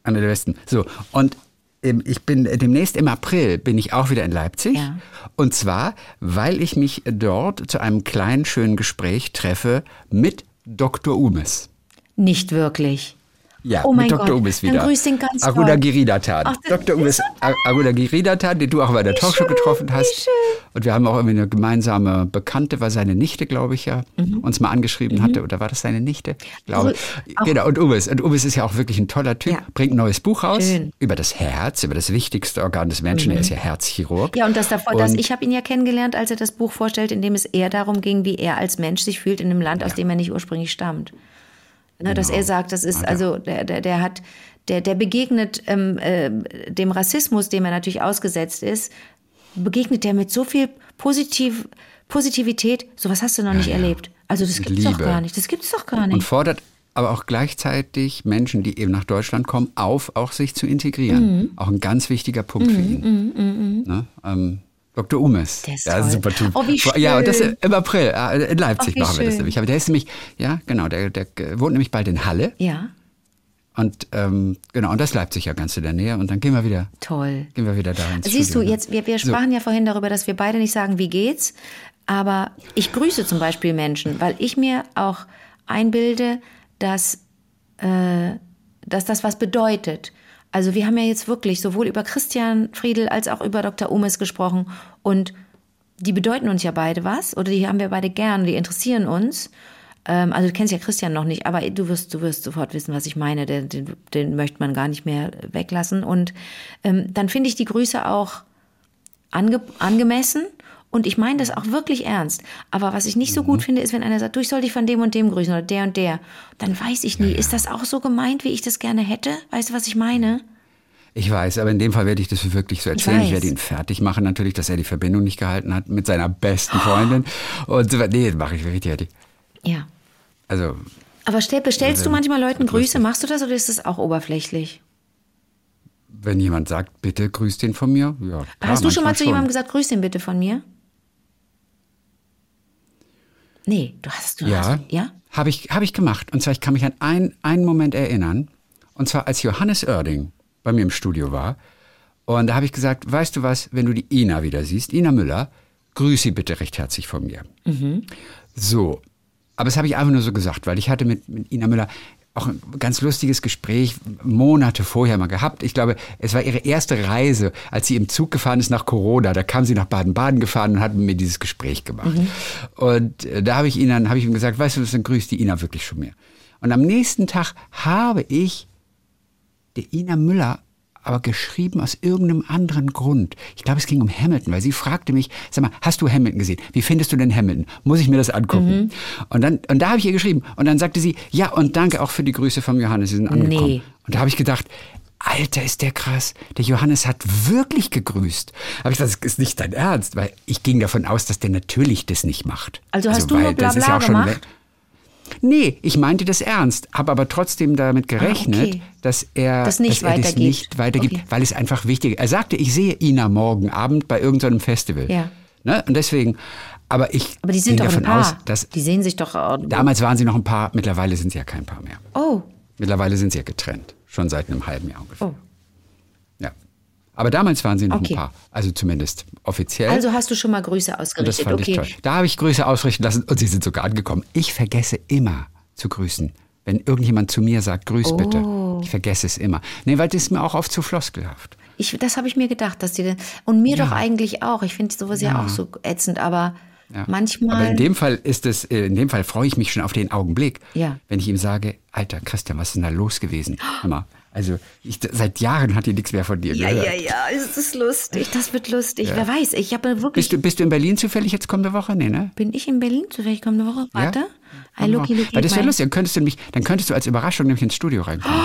eine der besten. So, und ähm, ich bin demnächst im April bin ich auch wieder in Leipzig. Ja. Und zwar, weil ich mich dort zu einem kleinen, schönen Gespräch treffe mit Dr. Umes. nicht wirklich. Ja, Oh mein mit Dr. Gott, dann wieder. grüß den ganz Aguda. Giridatan. Ach, das Dr. Umes A- Aguda Giridatan, den du auch bei der Talkshow getroffen hast. Und wir haben auch irgendwie eine gemeinsame Bekannte, war seine Nichte, glaube ich ja, Mhm. uns mal angeschrieben hatte. Oder war das seine Nichte? Ich glaube. Auch- Genau, und Umes. Und Umes ist ja auch wirklich ein toller Typ. Ja. Bringt ein neues Buch raus Schön. Mhm. über das Herz, über das wichtigste Organ des Menschen. Er ist ja Herzchirurg. Ja, und das davor, das, Und- ich habe ihn ja kennengelernt, als er das Buch vorstellt, in dem es eher darum ging, wie er als Mensch sich fühlt in einem Land, aus dem er nicht ursprünglich stammt. Ne, Dass Genau. er sagt, das ist, Ah, ja. also der, der, der hat, der, der begegnet ähm, äh, dem Rassismus, dem er natürlich ausgesetzt ist, begegnet der mit so viel Positiv, Positivität. Sowas hast du noch nicht erlebt. Also das gibt's doch Liebe. gar nicht. Das gibt's doch gar und nicht. fordert aber auch gleichzeitig Menschen, die eben nach Deutschland kommen, auf, auch sich zu integrieren. Mhm. Auch ein ganz wichtiger Punkt für ihn. Ne? Ähm, Dr. Umes. Der ist ja, toll. super Typ. Oh, wie Ja, und das schön. im April. äh, In Leipzig Oh, machen wir das schön. nämlich. Aber der ist nämlich, ja, genau, der, der wohnt nämlich bald in Halle. Ja, Und ähm, genau, und das ist Leipzig ja ganz in der Nähe. Und dann gehen wir wieder, toll. gehen wir wieder da ins Siehst du, Studio, ne? jetzt, wir, wir sprachen ja vorhin darüber, dass wir beide nicht sagen, wie geht's. Aber ich grüße zum Beispiel Menschen, weil ich mir auch einbilde, dass, äh, dass das was bedeutet. Also wir haben ja jetzt wirklich sowohl über Christian Friedel als auch über Dr. Umes gesprochen und die bedeuten uns ja beide was oder die haben wir beide gern, die interessieren uns. Ähm, also du kennst ja Christian noch nicht, aber du wirst, du wirst sofort wissen, was ich meine. Den, den, den möchte man gar nicht mehr weglassen. Und ähm, dann finde ich die Grüße auch ange, angemessen. Und ich meine das auch wirklich ernst. Aber was ich nicht so gut finde, ist, wenn einer sagt, du, ich soll dich von dem und dem grüßen oder der und der. Dann weiß ich nie, ist das auch so gemeint, wie ich das gerne hätte? Weißt du, was ich meine? Ich weiß, aber in dem Fall werde ich das wirklich so erzählen. Ich, weiß. werde ihn fertig machen, natürlich, dass er die Verbindung nicht gehalten hat mit seiner besten Freundin. Und so, nee, mache ich richtig fertig. Ja. Also, Aber stell, bestellst du Also, manchmal Leuten Grüße? Machst du das oder ist das auch oberflächlich? wenn jemand sagt, bitte grüß den von mir, ja. klar, Hast du schon mal zu jemandem gesagt, grüß den bitte von mir? Nee, du hast du Ja, Hast, ja? habe ich, hab ich gemacht. Und zwar, ich kann mich an ein, einen Moment erinnern. Und zwar, als Johannes Oerding bei mir im Studio war. Und da habe ich gesagt, weißt du was, wenn du die Ina wieder siehst, Ina Müller, grüß sie bitte recht herzlich von mir. So. Aber das habe ich einfach nur so gesagt, weil ich hatte mit, mit Ina Müller auch ein ganz lustiges Gespräch Monate vorher mal gehabt. Ich glaube, es war ihre erste Reise, als sie im Zug gefahren ist nach Corona. Da kam sie nach Baden-Baden gefahren und hat mit mir dieses Gespräch gemacht. Und äh, da habe ich ihn dann, habe ich ihm gesagt, weißt du, dann grüßt die Ina wirklich schon mehr. Und am nächsten Tag habe ich der Ina Müller aber geschrieben aus irgendeinem anderen Grund. Ich glaube, es ging um Hamilton, weil sie fragte mich, sag mal, hast du Hamilton gesehen? Wie findest du denn Hamilton? Muss ich mir das angucken? Und dann, und da habe ich ihr geschrieben. Und dann sagte sie, ja, und danke auch für die Grüße vom Johannes, sie sind angekommen. Nee. Und da habe ich gedacht, Alter, ist der krass. Der Johannes hat wirklich gegrüßt. Aber ich gesagt, das ist nicht dein Ernst, weil ich ging davon aus, dass der natürlich das nicht macht. Also hast du weil nur Blabla auch schon gemacht? Nee, ich meinte das ernst, habe aber trotzdem damit gerechnet, Ah, okay. dass er Das nicht dass er das weitergibt. nicht weitergibt, Okay. weil es einfach wichtig ist. Er sagte, ich sehe Ina morgen Abend bei irgendeinem Festival. Ja. Ne? Und deswegen, aber ich Aber die sind doch ein davon Paar. aus, dass die sehen sich doch. äh, damals waren sie noch ein Paar, mittlerweile sind sie ja kein Paar mehr. Oh, Mittlerweile sind sie ja getrennt, schon seit einem halben Jahr ungefähr. oh. Aber damals waren sie noch Okay. ein Paar, also zumindest offiziell. Also hast du schon mal Grüße und das ausgerichtet. fand okay. ich toll. Da habe ich Grüße ausrichten lassen und sie sind sogar angekommen. Ich vergesse immer zu grüßen. Wenn irgendjemand zu mir sagt, grüß Oh. bitte. Ich vergesse es immer. Nee, weil das ist mir auch oft zu floskelhaft. Ich, das habe ich mir gedacht, dass die denn- und mir Ja. doch eigentlich auch. Ich finde sowas ja. Ja. auch so ätzend, aber Ja. manchmal. Aber in dem Fall ist es, äh, in dem Fall freue ich mich schon auf den Augenblick, Ja. wenn ich ihm sage, Alter Christian, was ist denn da los gewesen? Hör mal, also ich, seit Jahren hat die nichts mehr von dir ja, gehört. ja, ja, es ist lustig. Das wird lustig. Wer weiß, ich habe wirklich. Bist du, bist du in Berlin zufällig jetzt kommende Woche? Nee, ne? bin ich in Berlin zufällig kommende Woche? Warte. I looky, looky, Weil das wäre lustig, dann könntest du nämlich, dann könntest du als Überraschung nämlich ins Studio reinkommen.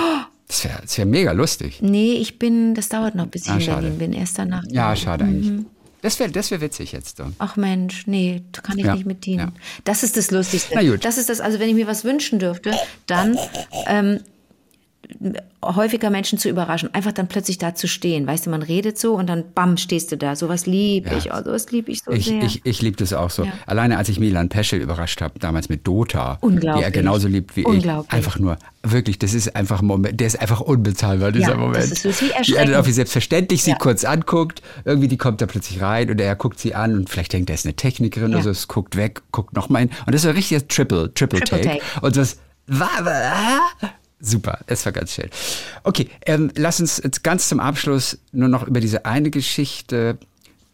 Das wäre das wär mega lustig. Nee, ich bin, das dauert noch, bis ich Ah, in. Berlin bin. Erst danach. Ja, schade Mhm. eigentlich. Das wäre das wär witzig jetzt. So. Ach Mensch, nee, da kann ich Ja, nicht mit dienen. ja. Das ist das Lustigste. Na gut. Das ist das, also wenn ich mir was wünschen dürfte, dann ähm, häufiger Menschen zu überraschen, einfach dann plötzlich da zu stehen. Weißt du, man redet so und dann bam, stehst du da. Sowas lieb Ja. ich, oh, sowas lieb ich so Ich, sehr. ich, ich liebe das auch so. Ja. Alleine als ich Milan Peschel überrascht habe, damals mit Dota, die er genauso liebt wie ich. Einfach nur, wirklich, das ist einfach ein Moment, der ist einfach unbezahlbar, dieser Ja, das Moment. ist so wie die er erschreckend. dann auch wie selbstverständlich sie kurz anguckt, irgendwie die kommt da plötzlich rein und er guckt sie an und vielleicht denkt, er ist eine Technikerin oder so, es guckt weg, guckt nochmal hin. Und das ist ein richtiges Triple, Triple, Triple Take. Take. Und das, wa- wa- Super, es war ganz schön. Okay, ähm, lass uns jetzt ganz zum Abschluss nur noch über diese eine Geschichte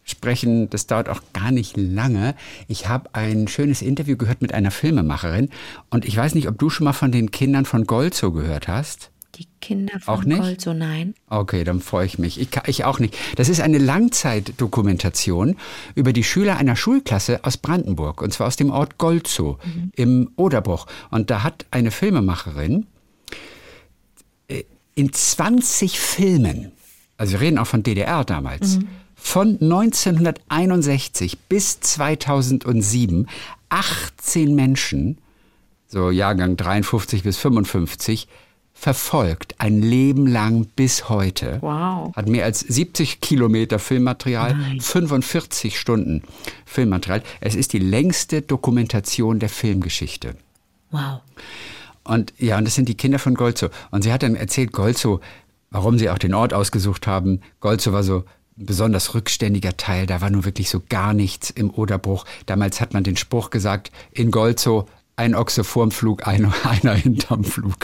sprechen. Das dauert auch gar nicht lange. Ich habe ein schönes Interview gehört mit einer Filmemacherin und ich weiß nicht, ob du schon mal von den Kindern von Golzo gehört hast. die Kinder von Auch nicht? Gold, so nein. Okay, dann freue ich mich. Ich, ich auch nicht. Das ist eine Langzeitdokumentation über die Schüler einer Schulklasse aus Brandenburg, und zwar aus dem Ort Golzow im Oderbruch. Und da hat eine Filmemacherin in 20 Filmen, also wir reden auch von DDR damals, von 1961 bis 2007 18 Menschen, so Jahrgang 53 bis 55, verfolgt, ein Leben lang bis heute. Wow. Hat mehr als 70 Kilometer Filmmaterial, 45 Stunden Filmmaterial. Es ist die längste Dokumentation der Filmgeschichte. Wow. Und ja, und das sind die Kinder von Golzo. Und sie hat dann erzählt, Golzo, warum sie auch den Ort ausgesucht haben. Golzo war so ein besonders rückständiger Teil, da war nun wirklich so gar nichts im Oderbruch. Damals hat man den Spruch gesagt, in Golzo ein Ochse vorm Flug, ein, *laughs* einer hinterm Flug.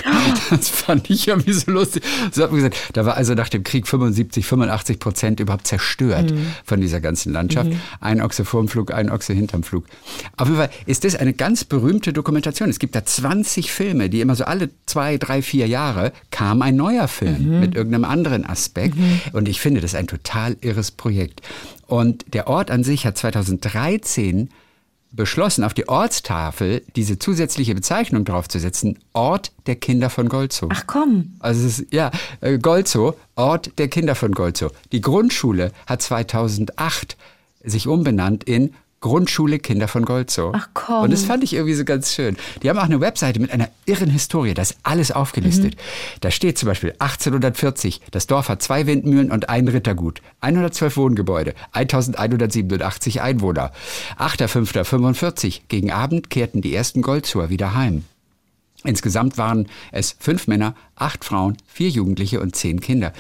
Das fand ich irgendwie so lustig. So hat man gesagt, da war also nach dem Krieg 75, 85 Prozent überhaupt zerstört von dieser ganzen Landschaft. Ein Ochse vorm Flug, ein Ochse hinterm Flug. Auf jeden Fall ist das eine ganz berühmte Dokumentation. Es gibt da 20 Filme, die immer so alle zwei, drei, vier Jahre kam ein neuer Film mit irgendeinem anderen Aspekt. Und ich finde das ein total irres Projekt. Und der Ort an sich hat 2013 beschlossen, auf die Ortstafel diese zusätzliche Bezeichnung draufzusetzen, Ort der Kinder von Golzow. Ach komm. Also es ist, ja, äh, Golzow, Ort der Kinder von Golzow. Die Grundschule hat 2008 sich umbenannt in Grundschule Kinder von Golzow. Ach komm. Und das fand ich irgendwie so ganz schön. Die haben auch eine Webseite mit einer irren Historie, da ist alles aufgelistet. Da steht zum Beispiel 1840, das Dorf hat zwei Windmühlen und ein Rittergut, 112 Wohngebäude, 1187 Einwohner. 8.5.45, gegen Abend kehrten die ersten Goldzower wieder heim. Insgesamt waren es fünf Männer, acht Frauen, vier Jugendliche und zehn Kinder.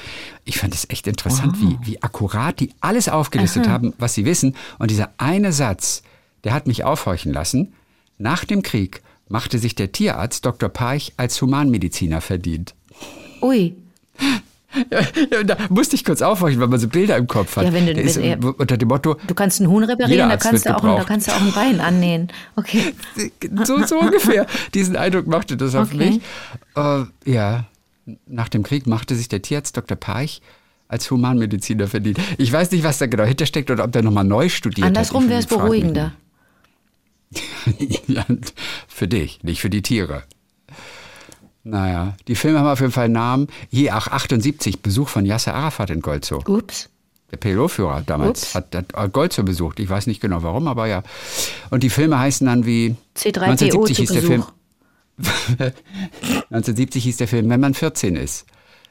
Ich fand es echt interessant, wie, wie akkurat die alles aufgelistet haben, was sie wissen. Und dieser eine Satz, der hat mich aufhorchen lassen. Nach dem Krieg machte sich der Tierarzt Dr. Parch als Humanmediziner verdient. Ui. Ja, da musste ich kurz aufhorchen, weil man so Bilder im Kopf hat. Ja, wenn du- ist wenn er- unter dem Motto, Du kannst einen Huhn reparieren, da kannst, du auch, ein- da kannst du auch ein Bein annähen. Okay. *laughs* so, so ungefähr. Diesen Eindruck machte das auf Okay. mich. Äh, ja, nach dem Krieg machte sich der Tierarzt Dr. Parch als Humanmediziner verdient. Ich weiß nicht, was da genau hintersteckt oder ob der nochmal neu studiert Andersrum hat. wäre es beruhigender. *laughs* ja, für dich, nicht für die Tiere. Naja, die Filme haben auf jeden Fall einen Namen. Hier, ach, 78, Besuch von Yasser Arafat in Golzow. Ups. Der PLO-Führer damals Ups. hat, hat Golzow besucht. Ich weiß nicht genau warum, aber ja. Und die Filme heißen dann wie... C3PO 1970 zu hieß der Film. *laughs* Besuch. 1970 hieß der Film, wenn man 14 ist.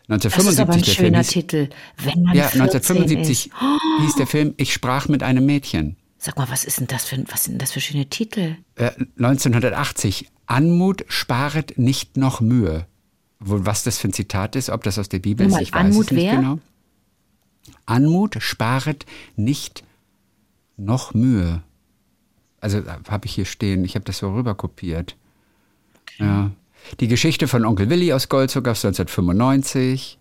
Das ist 1975 aber ein der Film schöner hieß, Titel. Wenn man Ja, 14 1975 ist. *gasps* Hieß der Film Ich sprach mit einem Mädchen. Sag mal, was ist denn das für, was sind denn das für schöne Titel? Äh, 1980 Anmut sparet nicht noch Mühe. Was das für ein Zitat ist, ob das aus der Bibel ist, Nochmal, ich weiß Anmut es nicht wer? genau. Anmut sparet nicht noch Mühe. Also habe ich hier stehen, ich habe das so rüber kopiert. Ja. Die Geschichte von Onkel Willi aus Goldzug aus 1995,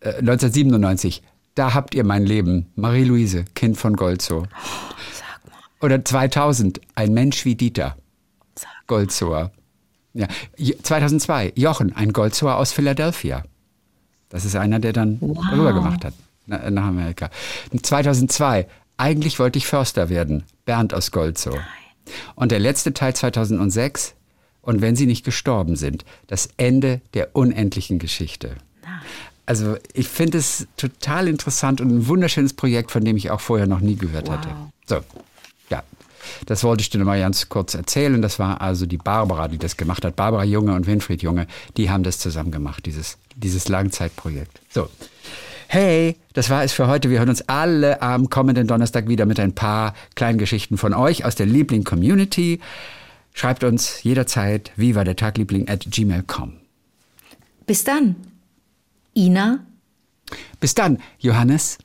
äh, 1997. Da habt ihr mein Leben. Marie-Louise, Kind von Golzow. Oder 2000, ein Mensch wie Dieter. Goldzower. Ja. J- 2002, Jochen, ein Goldzower aus Philadelphia. Das ist einer, der dann rüber gemacht hat na- nach Amerika. 2002, eigentlich wollte ich Förster werden. Bernd aus Goldzow. Und der letzte Teil 2006, und wenn sie nicht gestorben sind, das Ende der unendlichen Geschichte. Also ich finde es total interessant und ein wunderschönes Projekt, von dem ich auch vorher noch nie gehört hatte. So, das wollte ich dir noch mal ganz kurz erzählen. Das war also die Barbara, die das gemacht hat. Barbara Junge und Winfried Junge, die haben das zusammen gemacht, dieses, dieses Langzeitprojekt. So. Hey, das war es für heute. Wir hören uns alle am kommenden Donnerstag wieder mit ein paar kleinen Geschichten von euch aus der Liebling-Community. Schreibt uns jederzeit wie war der Tagliebling at gmail.com. Bis dann. Ina? Bis dann, Johannes.